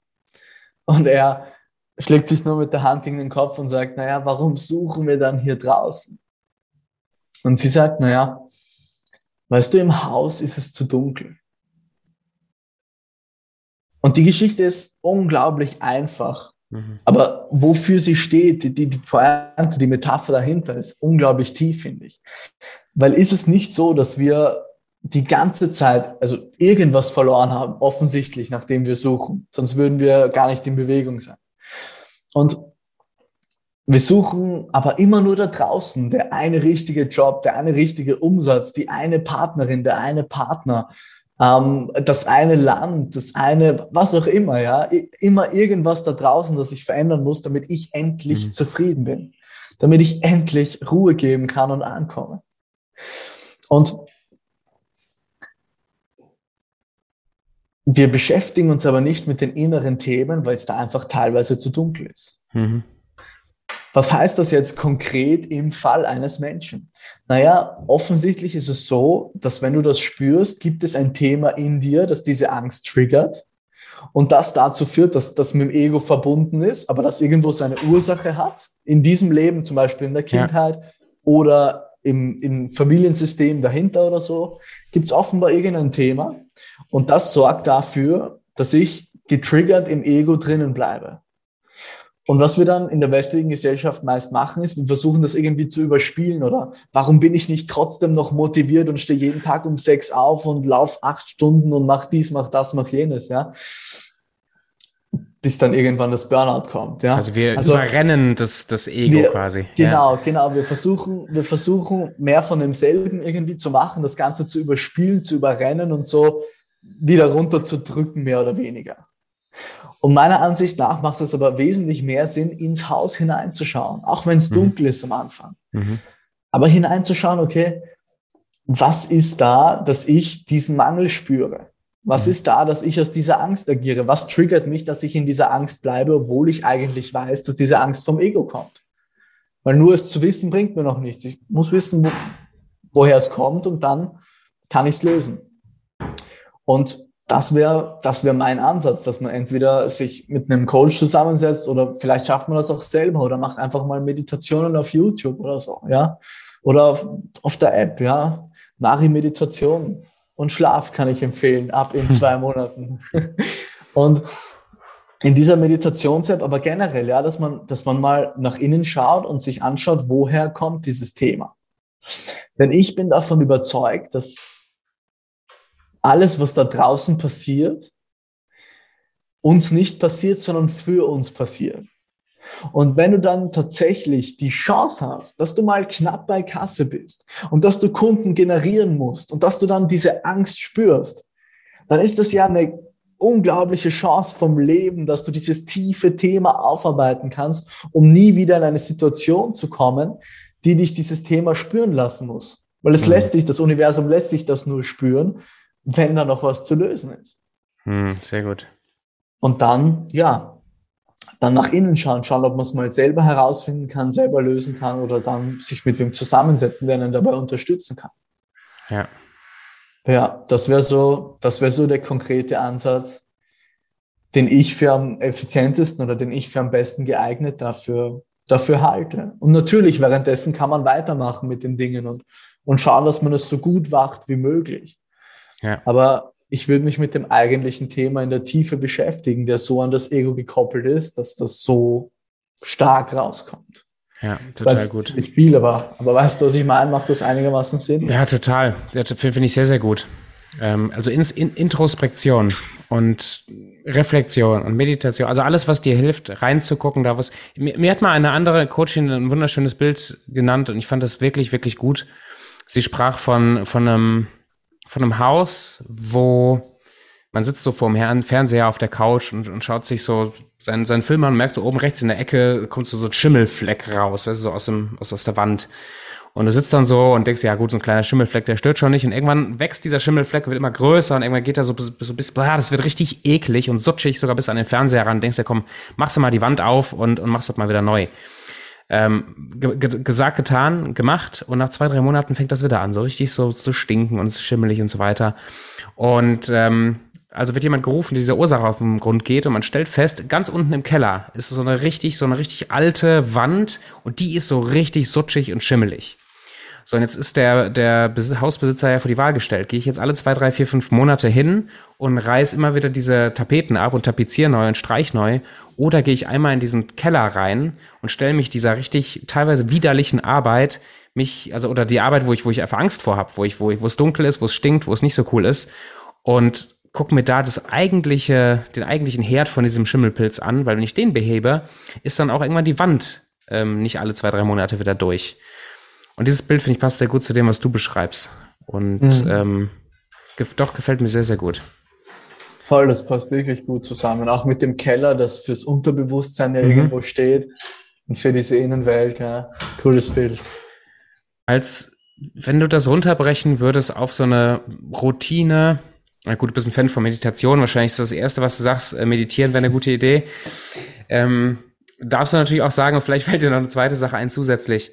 Und er schlägt sich nur mit der Hand gegen den Kopf und sagt, naja, warum suchen wir dann hier draußen? Und sie sagt, naja, weißt du, im Haus ist es zu dunkel. Und die Geschichte ist unglaublich einfach. Mhm. Aber wofür sie steht, die, die, die Pointe, die Metapher dahinter ist unglaublich tief, finde ich. Weil ist es nicht so, dass wir die ganze Zeit, also irgendwas verloren haben, offensichtlich, nachdem wir suchen. Sonst würden wir gar nicht in Bewegung sein. Und wir suchen aber immer nur da draußen der eine richtige Job, der eine richtige Umsatz, die eine Partnerin, der eine Partner, ähm, das eine Land, das eine, was auch immer, ja, immer irgendwas da draußen, das sich verändern muss, damit ich endlich mhm. zufrieden bin, damit ich endlich Ruhe geben kann und ankomme. Und wir beschäftigen uns aber nicht mit den inneren Themen, weil es da einfach teilweise zu dunkel ist. Mhm. Was heißt das jetzt konkret im Fall eines Menschen? Naja, offensichtlich ist es so, dass wenn du das spürst, gibt es ein Thema in dir, das diese Angst triggert und das dazu führt, dass das mit dem Ego verbunden ist, aber das irgendwo seine Ursache hat, in diesem Leben, zum Beispiel in der Kindheit ja. oder im, im Familiensystem dahinter oder so, gibt es offenbar irgendein Thema und das sorgt dafür, dass ich getriggert im Ego drinnen bleibe. Und was wir dann in der westlichen Gesellschaft meist machen, ist, wir versuchen das irgendwie zu überspielen oder warum bin ich nicht trotzdem noch motiviert und stehe jeden Tag um sechs auf und laufe acht Stunden und mach dies, mach das, mach jenes, ja. Bis dann irgendwann das Burnout kommt, ja. Also wir also, überrennen das, das Ego wir, quasi. Genau, ja. genau. Wir versuchen, wir versuchen mehr von demselben irgendwie zu machen, das Ganze zu überspielen, zu überrennen und so wieder runter zu drücken, mehr oder weniger. Und meiner Ansicht nach macht es aber wesentlich mehr Sinn, ins Haus hineinzuschauen, auch wenn es mhm. dunkel ist am Anfang. Mhm. Aber hineinzuschauen, okay, was ist da, dass ich diesen Mangel spüre? Was mhm. ist da, dass ich aus dieser Angst agiere? Was triggert mich, dass ich in dieser Angst bleibe, obwohl ich eigentlich weiß, dass diese Angst vom Ego kommt? Weil nur es zu wissen bringt mir noch nichts. Ich muss wissen, wo, woher es kommt und dann kann ich es lösen. Und das wäre das wäre mein Ansatz, dass man entweder sich mit einem Coach zusammensetzt oder vielleicht schafft man das auch selber oder macht einfach mal Meditationen auf YouTube oder so, ja. Oder auf, auf der App, ja. Mari Meditation und Schlaf kann ich empfehlen, ab in zwei Monaten. und in dieser Meditations-App, aber generell, ja, dass man, dass man mal nach innen schaut und sich anschaut, woher kommt dieses Thema. Denn ich bin davon überzeugt, dass alles, was da draußen passiert, uns nicht passiert, sondern für uns passiert. Und wenn du dann tatsächlich die Chance hast, dass du mal knapp bei Kasse bist und dass du Kunden generieren musst und dass du dann diese Angst spürst, dann ist das ja eine unglaubliche Chance vom Leben, dass du dieses tiefe Thema aufarbeiten kannst, um nie wieder in eine Situation zu kommen, die dich dieses Thema spüren lassen muss. Weil es mhm. lässt dich, das Universum lässt dich das nur spüren, wenn da noch was zu lösen ist. Mhm, sehr gut. Und dann, ja, dann nach innen schauen, schauen, ob man es mal selber herausfinden kann, selber lösen kann oder dann sich mit wem zusammensetzen, der einen dabei unterstützen kann. Ja. Ja, das wäre so, das wäre so der konkrete Ansatz, den ich für am effizientesten oder den ich für am besten geeignet dafür, dafür halte. Und natürlich währenddessen kann man weitermachen mit den Dingen und, und schauen, dass man es so gut macht wie möglich. Ja. Aber ich würde mich mit dem eigentlichen Thema in der Tiefe beschäftigen, der so an das Ego gekoppelt ist, dass das so stark rauskommt. Ja, total das gut. Nicht viel, aber, aber weißt du, was ich meine? Macht das einigermaßen Sinn? Ja, total. Das finde ich sehr, sehr gut. Ähm, also in, in, Introspektion und Reflexion und Meditation, also alles, was dir hilft, reinzugucken, da was. Mir, mir hat mal eine andere Coachin ein wunderschönes Bild genannt und ich fand das wirklich, wirklich gut. Sie sprach von, von einem, von einem Haus, wo man sitzt so vor dem Fernseher auf der Couch und, und schaut sich so seinen, seinen Film an und merkt so oben rechts in der Ecke kommt so, so ein Schimmelfleck raus, weißt du, so aus, dem, aus, aus der Wand. Und du sitzt dann so und denkst, ja gut, so ein kleiner Schimmelfleck, der stört schon nicht. Und irgendwann wächst dieser Schimmelfleck, wird immer größer und irgendwann geht er so, so, so bis, boah, das wird richtig eklig und sutschig sogar bis an den Fernseher ran. denkst ja, komm, machst du mal die Wand auf und, und machst das mal wieder neu. Ähm, ge gesagt, getan, gemacht und nach zwei, drei Monaten fängt das wieder an, so richtig so zu so stinken und schimmelig und so weiter. Und ähm, also wird jemand gerufen, der dieser Ursache auf den Grund geht und man stellt fest, ganz unten im Keller ist so eine richtig, so eine richtig alte Wand und die ist so richtig sutschig und schimmelig. So, und jetzt ist der, der Hausbesitzer ja vor die Wahl gestellt. Gehe ich jetzt alle zwei, drei, vier, fünf Monate hin und reiß immer wieder diese Tapeten ab und tapeziere neu und streich neu? Oder gehe ich einmal in diesen Keller rein und stelle mich dieser richtig teilweise widerlichen Arbeit, mich, also, oder die Arbeit, wo ich, wo ich einfach Angst vor habe, wo ich, wo ich, wo es dunkel ist, wo es stinkt, wo es nicht so cool ist und guck mir da das eigentliche, den eigentlichen Herd von diesem Schimmelpilz an, weil wenn ich den behebe, ist dann auch irgendwann die Wand ähm, nicht alle zwei, drei Monate wieder durch. Und dieses Bild, finde ich, passt sehr gut zu dem, was du beschreibst. Und mhm. ähm, gef doch gefällt mir sehr, sehr gut. Voll, das passt wirklich gut zusammen. Auch mit dem Keller, das fürs Unterbewusstsein ja mhm. irgendwo steht und für diese Innenwelt. Ja. Cooles Bild. Als wenn du das runterbrechen würdest auf so eine Routine, na gut, du bist ein Fan von Meditation, wahrscheinlich ist das Erste, was du sagst, äh, meditieren wäre eine gute Idee. Ähm, darfst du natürlich auch sagen, vielleicht fällt dir noch eine zweite Sache ein zusätzlich.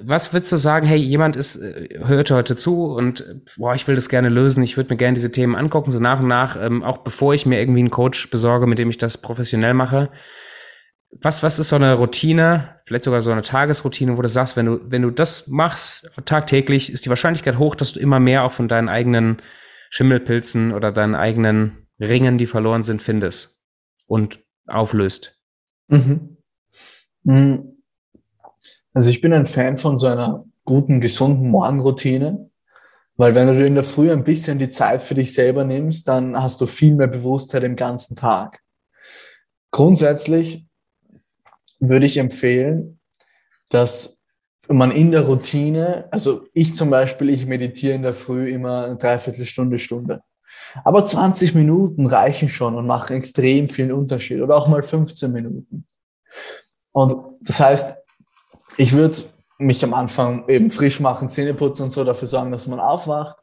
Was würdest du sagen, hey, jemand ist, äh, hört heute zu und boah, ich will das gerne lösen, ich würde mir gerne diese Themen angucken, so nach und nach, ähm, auch bevor ich mir irgendwie einen Coach besorge, mit dem ich das professionell mache. Was, was ist so eine Routine, vielleicht sogar so eine Tagesroutine, wo du sagst, wenn du, wenn du das machst, tagtäglich, ist die Wahrscheinlichkeit hoch, dass du immer mehr auch von deinen eigenen Schimmelpilzen oder deinen eigenen Ringen, die verloren sind, findest und auflöst. Mhm. mhm. Also ich bin ein Fan von so einer guten, gesunden Morgenroutine, weil wenn du in der Früh ein bisschen die Zeit für dich selber nimmst, dann hast du viel mehr Bewusstheit im ganzen Tag. Grundsätzlich würde ich empfehlen, dass man in der Routine, also ich zum Beispiel, ich meditiere in der Früh immer eine Dreiviertelstunde, Stunde. Aber 20 Minuten reichen schon und machen extrem viel Unterschied oder auch mal 15 Minuten. Und das heißt, ich würde mich am Anfang eben frisch machen, Zähne putzen und so, dafür sorgen, dass man aufwacht,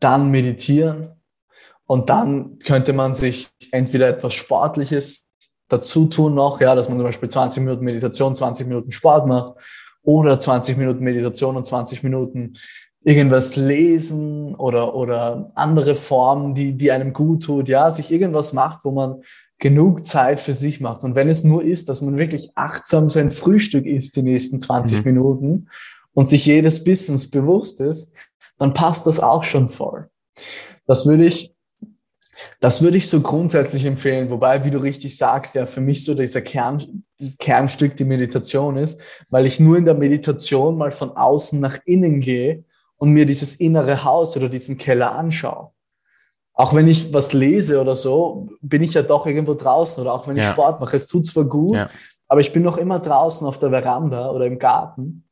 dann meditieren und dann könnte man sich entweder etwas Sportliches dazu tun noch, ja, dass man zum Beispiel 20 Minuten Meditation, 20 Minuten Sport macht oder 20 Minuten Meditation und 20 Minuten irgendwas lesen oder, oder andere Formen, die, die einem gut tut, ja, sich irgendwas macht, wo man genug Zeit für sich macht. Und wenn es nur ist, dass man wirklich achtsam sein Frühstück isst die nächsten 20 mhm. Minuten und sich jedes Bissens bewusst ist, dann passt das auch schon voll. Das würde ich, das würde ich so grundsätzlich empfehlen. Wobei, wie du richtig sagst, ja, für mich so dieser Kern, Kernstück die Meditation ist, weil ich nur in der Meditation mal von außen nach innen gehe und mir dieses innere Haus oder diesen Keller anschaue auch wenn ich was lese oder so, bin ich ja doch irgendwo draußen oder auch wenn ich ja. Sport mache. Es tut zwar gut, ja. aber ich bin noch immer draußen auf der Veranda oder im Garten,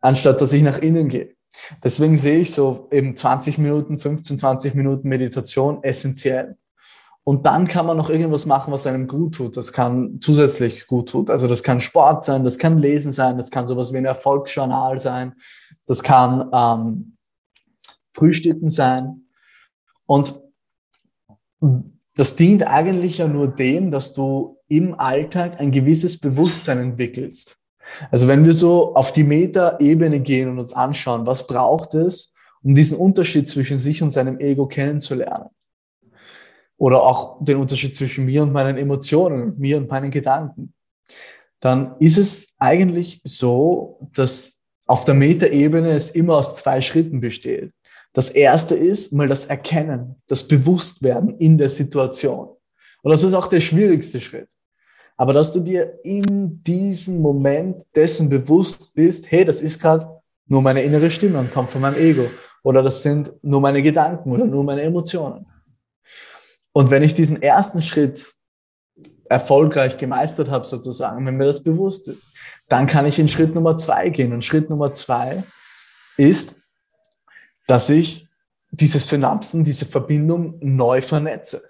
anstatt dass ich nach innen gehe. Deswegen sehe ich so eben 20 Minuten, 15, 20 Minuten Meditation essentiell. Und dann kann man noch irgendwas machen, was einem gut tut. Das kann zusätzlich gut tut. Also das kann Sport sein, das kann Lesen sein, das kann sowas wie ein Erfolgsjournal sein, das kann ähm, Frühstücken sein. Und das dient eigentlich ja nur dem, dass du im Alltag ein gewisses Bewusstsein entwickelst. Also wenn wir so auf die Meta-Ebene gehen und uns anschauen, was braucht es, um diesen Unterschied zwischen sich und seinem Ego kennenzulernen? Oder auch den Unterschied zwischen mir und meinen Emotionen, mir und meinen Gedanken. Dann ist es eigentlich so, dass auf der Meta-Ebene es immer aus zwei Schritten besteht. Das erste ist mal das Erkennen, das Bewusstwerden in der Situation. Und das ist auch der schwierigste Schritt. Aber dass du dir in diesem Moment dessen bewusst bist, hey, das ist gerade nur meine innere Stimme und kommt von meinem Ego. Oder das sind nur meine Gedanken oder nur meine Emotionen. Und wenn ich diesen ersten Schritt erfolgreich gemeistert habe, sozusagen, wenn mir das bewusst ist, dann kann ich in Schritt Nummer zwei gehen. Und Schritt Nummer zwei ist, dass ich diese Synapsen, diese Verbindung neu vernetze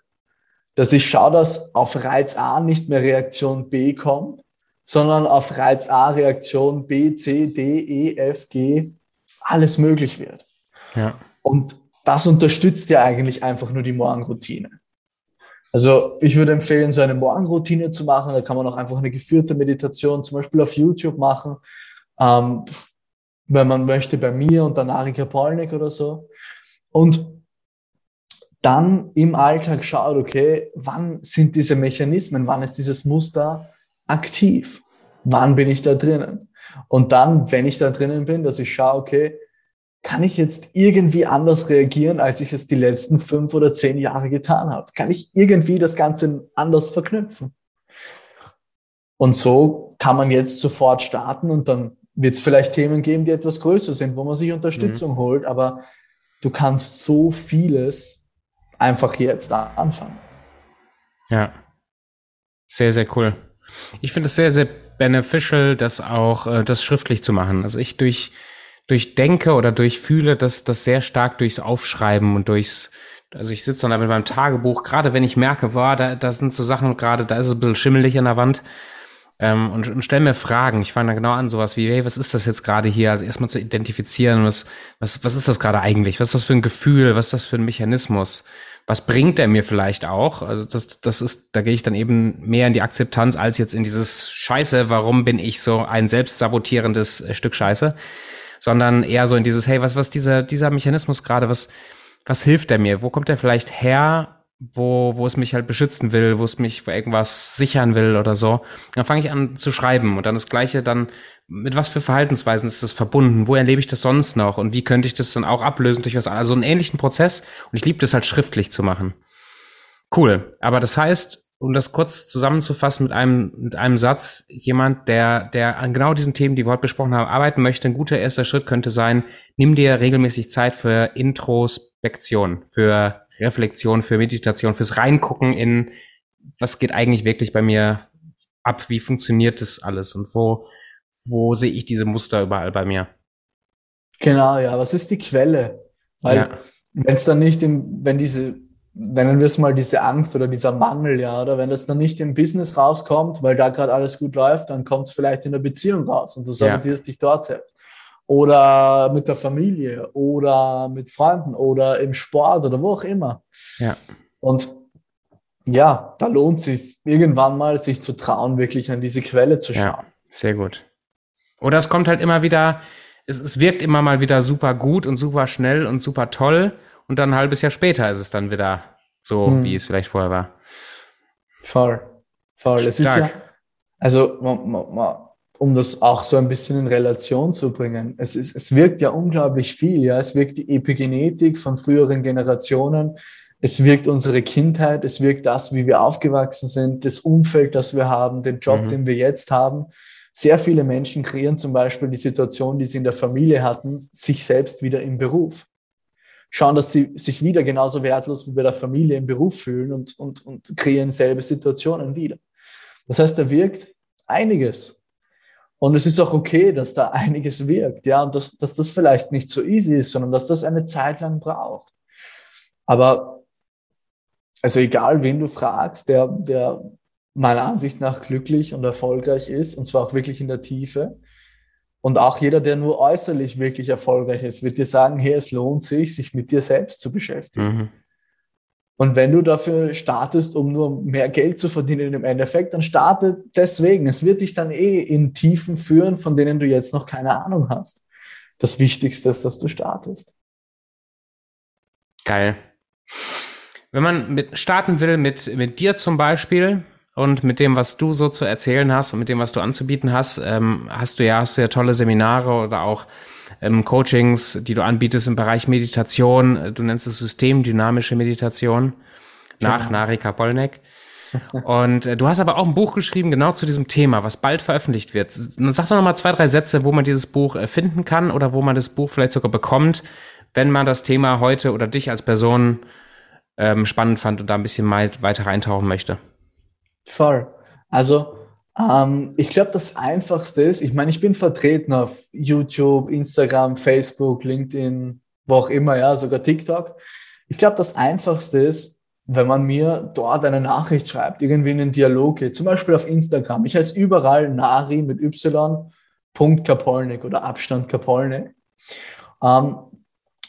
dass ich schaue, dass auf Reiz A nicht mehr Reaktion B kommt, sondern auf Reiz A Reaktion B, C, D, E, F, G, alles möglich wird. Ja. Und das unterstützt ja eigentlich einfach nur die Morgenroutine. Also ich würde empfehlen, so eine Morgenroutine zu machen. Da kann man auch einfach eine geführte Meditation zum Beispiel auf YouTube machen. Ähm, wenn man möchte, bei mir und dann Arika Polnik oder so. Und dann im Alltag schaut, okay, wann sind diese Mechanismen, wann ist dieses Muster aktiv? Wann bin ich da drinnen? Und dann, wenn ich da drinnen bin, dass ich schaue, okay, kann ich jetzt irgendwie anders reagieren, als ich es die letzten fünf oder zehn Jahre getan habe? Kann ich irgendwie das Ganze anders verknüpfen? Und so kann man jetzt sofort starten und dann wird es vielleicht Themen geben, die etwas größer sind, wo man sich Unterstützung mhm. holt, aber du kannst so vieles einfach jetzt anfangen. Ja. Sehr, sehr cool. Ich finde es sehr, sehr beneficial, das auch, äh, das schriftlich zu machen. Also ich durch, durchdenke oder durchfühle das, das sehr stark durchs Aufschreiben und durchs, also ich sitze dann da mit meinem Tagebuch, gerade wenn ich merke, wow, da, da sind so Sachen gerade, da ist es ein bisschen schimmelig an der Wand, ähm, und, und stelle mir Fragen. Ich fange dann genau an, sowas wie, hey, was ist das jetzt gerade hier? Also erstmal zu identifizieren, was, was, was ist das gerade eigentlich? Was ist das für ein Gefühl? Was ist das für ein Mechanismus? Was bringt er mir vielleicht auch? Also das, das ist, da gehe ich dann eben mehr in die Akzeptanz als jetzt in dieses Scheiße, warum bin ich so ein selbstsabotierendes äh, Stück Scheiße? Sondern eher so in dieses, hey, was, was dieser, dieser Mechanismus gerade, was, was hilft er mir? Wo kommt er vielleicht her? Wo, wo es mich halt beschützen will, wo es mich vor irgendwas sichern will oder so. Dann fange ich an zu schreiben und dann das Gleiche dann, mit was für Verhaltensweisen ist das verbunden? Wo erlebe ich das sonst noch? Und wie könnte ich das dann auch ablösen durch was, also einen ähnlichen Prozess? Und ich liebe das halt schriftlich zu machen. Cool. Aber das heißt, um das kurz zusammenzufassen mit einem, mit einem Satz, jemand, der, der an genau diesen Themen, die wir heute besprochen haben, arbeiten möchte, ein guter erster Schritt könnte sein, nimm dir regelmäßig Zeit für Introspektion, für Reflexion, für Meditation, fürs Reingucken in, was geht eigentlich wirklich bei mir ab, wie funktioniert das alles und wo, wo sehe ich diese Muster überall bei mir? Genau, ja, was ist die Quelle? Weil ja. wenn es dann nicht im, wenn diese, nennen wir es mal diese Angst oder dieser Mangel, ja, oder wenn das dann nicht im Business rauskommt, weil da gerade alles gut läuft, dann kommt es vielleicht in der Beziehung raus und du sabotierst ja. dich dort selbst oder mit der Familie oder mit Freunden oder im Sport oder wo auch immer. Ja. Und ja, da lohnt sich irgendwann mal, sich zu trauen, wirklich an diese Quelle zu schauen. Ja, sehr gut. Oder es kommt halt immer wieder, es, es wirkt immer mal wieder super gut und super schnell und super toll und dann ein halbes Jahr später ist es dann wieder so, hm. wie es vielleicht vorher war. Voll, voll. Es ist ja, also man, man, man, um das auch so ein bisschen in Relation zu bringen. Es, ist, es wirkt ja unglaublich viel, ja. Es wirkt die Epigenetik von früheren Generationen. Es wirkt unsere Kindheit. Es wirkt das, wie wir aufgewachsen sind, das Umfeld, das wir haben, den Job, mhm. den wir jetzt haben. Sehr viele Menschen kreieren zum Beispiel die Situation, die sie in der Familie hatten, sich selbst wieder im Beruf. Schauen, dass sie sich wieder genauso wertlos wie bei der Familie im Beruf fühlen und, und, und kreieren selbe Situationen wieder. Das heißt, da wirkt einiges. Und es ist auch okay, dass da einiges wirkt, ja, und dass, dass das vielleicht nicht so easy ist, sondern dass das eine Zeit lang braucht. Aber, also egal, wen du fragst, der, der meiner Ansicht nach glücklich und erfolgreich ist, und zwar auch wirklich in der Tiefe, Und auch jeder, der nur äußerlich wirklich erfolgreich ist, wird dir sagen, hey, es lohnt sich, sich mit dir selbst zu beschäftigen. Mhm. Und wenn du dafür startest, um nur mehr Geld zu verdienen im Endeffekt, dann starte deswegen. Es wird dich dann eh in Tiefen führen, von denen du jetzt noch keine Ahnung hast. Das Wichtigste ist, dass du startest. Geil. Wenn man mit starten will mit, mit dir zum Beispiel und mit dem, was du so zu erzählen hast und mit dem, was du anzubieten hast, ähm, hast du ja, hast du ja tolle Seminare oder auch ähm, Coachings, die du anbietest im Bereich Meditation. Du nennst es systemdynamische Meditation nach genau. Narika Polnek. Und äh, du hast aber auch ein Buch geschrieben, genau zu diesem Thema, was bald veröffentlicht wird. Sag doch noch mal zwei, drei Sätze, wo man dieses Buch äh, finden kann oder wo man das Buch vielleicht sogar bekommt, wenn man das Thema heute oder dich als Person ähm, spannend fand und da ein bisschen mal weiter reintauchen möchte. Voll. Also ähm, ich glaube, das Einfachste ist, ich meine, ich bin vertreten auf YouTube, Instagram, Facebook, LinkedIn, wo auch immer, ja, sogar TikTok. Ich glaube, das Einfachste ist, wenn man mir dort eine Nachricht schreibt, irgendwie in einen Dialog geht, zum Beispiel auf Instagram. Ich heiße überall Nari mit Y, Punkt Kapolnik oder Abstand Kapolnik. Ähm,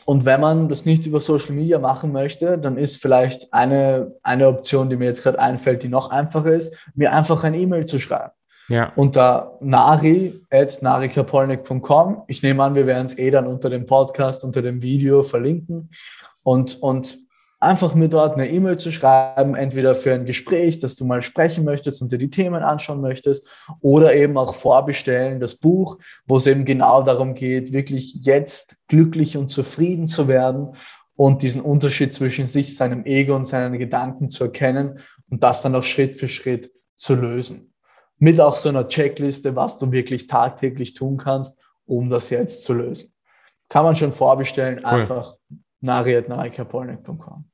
und wenn man das nicht über Social Media machen möchte, dann ist vielleicht eine, eine Option, die mir jetzt gerade einfällt, die noch einfacher ist, mir einfach ein E-Mail zu schreiben. Ja. Unter nari.narikapolnik.com. Ich nehme an, wir werden es eh dann unter dem Podcast, unter dem Video verlinken. Und, und einfach mir dort eine E-Mail zu schreiben, entweder für ein Gespräch, dass du mal sprechen möchtest und dir die Themen anschauen möchtest, oder eben auch vorbestellen, das Buch, wo es eben genau darum geht, wirklich jetzt glücklich und zufrieden zu werden und diesen Unterschied zwischen sich, seinem Ego und seinen Gedanken zu erkennen und das dann auch Schritt für Schritt zu lösen. Mit auch so einer Checkliste, was du wirklich tagtäglich tun kannst, um das jetzt zu lösen. Kann man schon vorbestellen, cool. einfach nari.narikapolnik.com.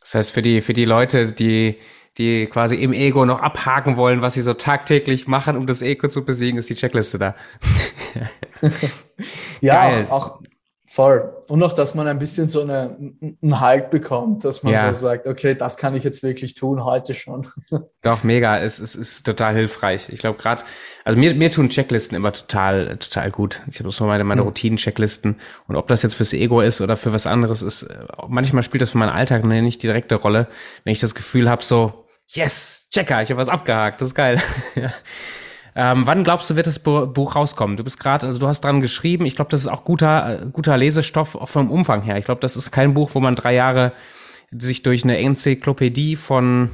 Das heißt, für die, für die Leute, die, die quasi im Ego noch abhaken wollen, was sie so tagtäglich machen, um das Ego zu besiegen, ist die Checkliste da. ja, auch, auch, Voll. Und auch, dass man ein bisschen so eine, einen Halt bekommt, dass man ja. so sagt, okay, das kann ich jetzt wirklich tun, heute schon. Doch, mega. Es, es ist total hilfreich. Ich glaube gerade, also mir, mir tun Checklisten immer total, total gut. Ich habe so meine, meine mhm. Routinen-Checklisten. Und ob das jetzt fürs Ego ist oder für was anderes ist, manchmal spielt das für meinen Alltag nicht die direkte Rolle, wenn ich das Gefühl habe, so, yes, Checker, ich habe was abgehakt, das ist geil. Ähm, wann glaubst du, wird das Buch rauskommen? Du bist gerade, also du hast dran geschrieben. Ich glaube, das ist auch guter, äh, guter Lesestoff auch vom Umfang her. Ich glaube, das ist kein Buch, wo man drei Jahre sich durch eine Enzyklopädie von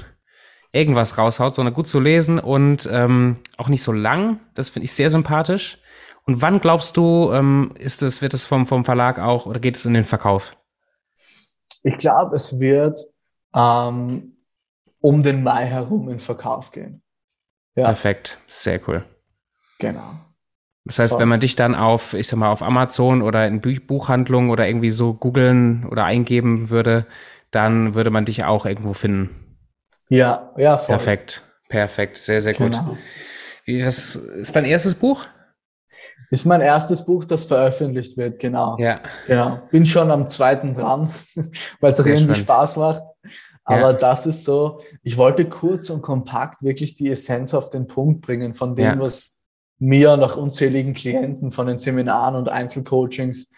irgendwas raushaut, sondern gut zu lesen und ähm, auch nicht so lang. Das finde ich sehr sympathisch. Und wann glaubst du, ähm, ist es, wird es vom, vom Verlag auch oder geht es in den Verkauf? Ich glaube, es wird ähm, um den Mai herum in Verkauf gehen. Ja. Perfekt, sehr cool. Genau. Das heißt, wenn man dich dann auf, ich sag mal, auf Amazon oder in Buchhandlungen oder irgendwie so googeln oder eingeben würde, dann würde man dich auch irgendwo finden. Ja, ja, voll. Perfekt, perfekt, sehr, sehr gut. Genau. Wie, was ist dein erstes Buch? Ist mein erstes Buch, das veröffentlicht wird, genau. Ja. Genau. Bin schon am zweiten dran, weil es auch irgendwie spannend. Spaß macht. Aber ja. das ist so, ich wollte kurz und kompakt wirklich die Essenz auf den Punkt bringen von dem, ja. was mir nach unzähligen Klienten von den Seminaren und Einzelcoachings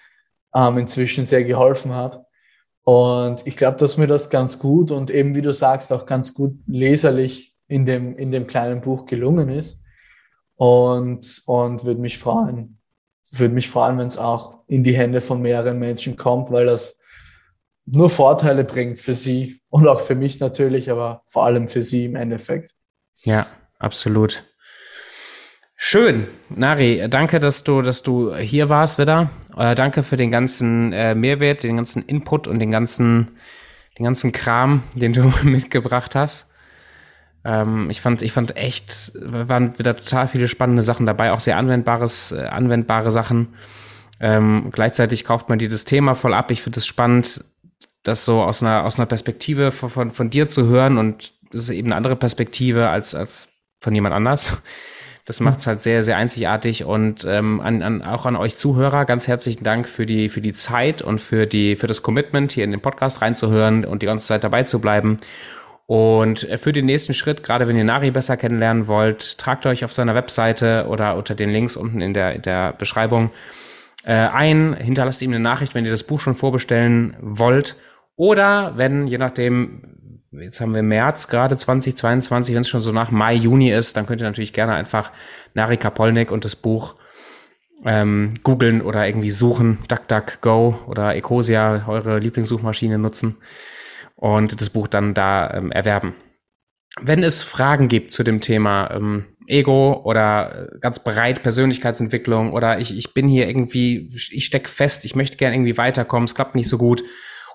ähm, inzwischen sehr geholfen hat. Und ich glaube, dass mir das ganz gut und eben, wie du sagst, auch ganz gut leserlich in dem, in dem kleinen Buch gelungen ist. Und, und würde mich freuen, würde mich freuen, wenn es auch in die Hände von mehreren Menschen kommt, weil das nur Vorteile bringt für sie und auch für mich natürlich, aber vor allem für sie im Endeffekt. Ja, absolut. Schön, Nari, danke, dass du, dass du hier warst wieder. Äh, danke für den ganzen äh, Mehrwert, den ganzen Input und den ganzen, den ganzen Kram, den du mitgebracht hast. Ähm, ich fand, ich fand echt, waren wieder total viele spannende Sachen dabei, auch sehr anwendbares, äh, anwendbare Sachen. Ähm, gleichzeitig kauft man dieses Thema voll ab. Ich finde es spannend, das so aus einer, aus einer Perspektive von, von, von dir zu hören und das ist eben eine andere Perspektive als, als von jemand anders. Das macht es halt sehr, sehr einzigartig und ähm, an, an, auch an euch Zuhörer ganz herzlichen Dank für die, für die Zeit und für, die, für das Commitment, hier in den Podcast reinzuhören und die ganze Zeit dabei zu bleiben. Und für den nächsten Schritt, gerade wenn ihr Nari besser kennenlernen wollt, tragt euch auf seiner Webseite oder unter den Links unten in der, in der Beschreibung äh, ein, hinterlasst ihm eine Nachricht, wenn ihr das Buch schon vorbestellen wollt. Oder wenn, je nachdem, jetzt haben wir März gerade 2022, wenn es schon so nach Mai, Juni ist, dann könnt ihr natürlich gerne einfach Nari Kapolnik und das Buch ähm, googeln oder irgendwie suchen, DuckDuckGo oder Ecosia, eure Lieblingssuchmaschine nutzen und das Buch dann da ähm, erwerben. Wenn es Fragen gibt zu dem Thema ähm, Ego oder äh, ganz breit Persönlichkeitsentwicklung oder ich, ich bin hier irgendwie, ich stecke fest, ich möchte gerne irgendwie weiterkommen, es klappt nicht so gut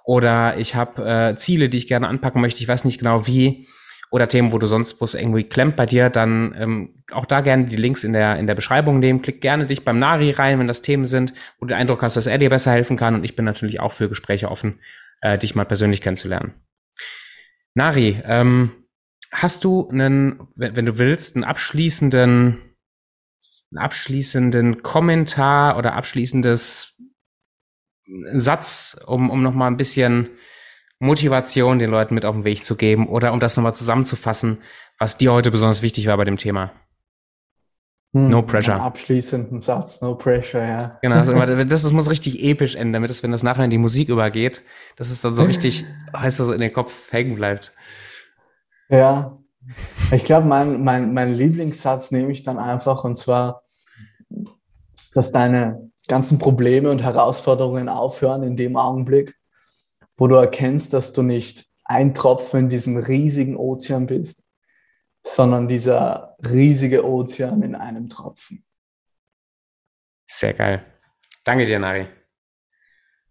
oder ich habe äh, Ziele, die ich gerne anpacken möchte, ich weiß nicht genau wie oder Themen, wo du sonst, wo es irgendwie klemmt bei dir, dann ähm, auch da gerne die Links in der, in der Beschreibung nehmen. Klick gerne dich beim Nari rein, wenn das Themen sind, wo du den Eindruck hast, dass er dir besser helfen kann. Und ich bin natürlich auch für Gespräche offen, äh, dich mal persönlich kennenzulernen. Nari, ähm, hast du einen, wenn, du willst, einen abschließenden, einen abschließenden Kommentar oder abschließendes Satz, um, um nochmal ein bisschen Motivation den Leuten mit auf den Weg zu geben oder um das nochmal zusammenzufassen, was dir heute besonders wichtig war bei dem Thema? Hm, no pressure. Abschließenden Satz, no pressure, ja. Genau, also, das, das muss richtig episch enden, damit es, wenn das nachher in die Musik übergeht, dass es dann so richtig, heißt das so in den Kopf hängen bleibt. Ja, ich glaube, mein, mein, mein Lieblingssatz nehme ich dann einfach und zwar, dass deine ganzen Probleme und Herausforderungen aufhören in dem Augenblick, wo du erkennst, dass du nicht ein Tropfen in diesem riesigen Ozean bist, sondern dieser riesige Ozean in einem Tropfen. Sehr geil. Danke dir, Nari.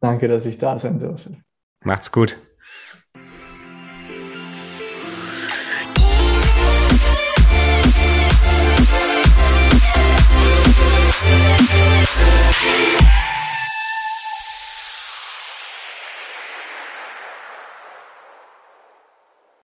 Danke, dass ich da sein durfte. Macht's gut. Yeah.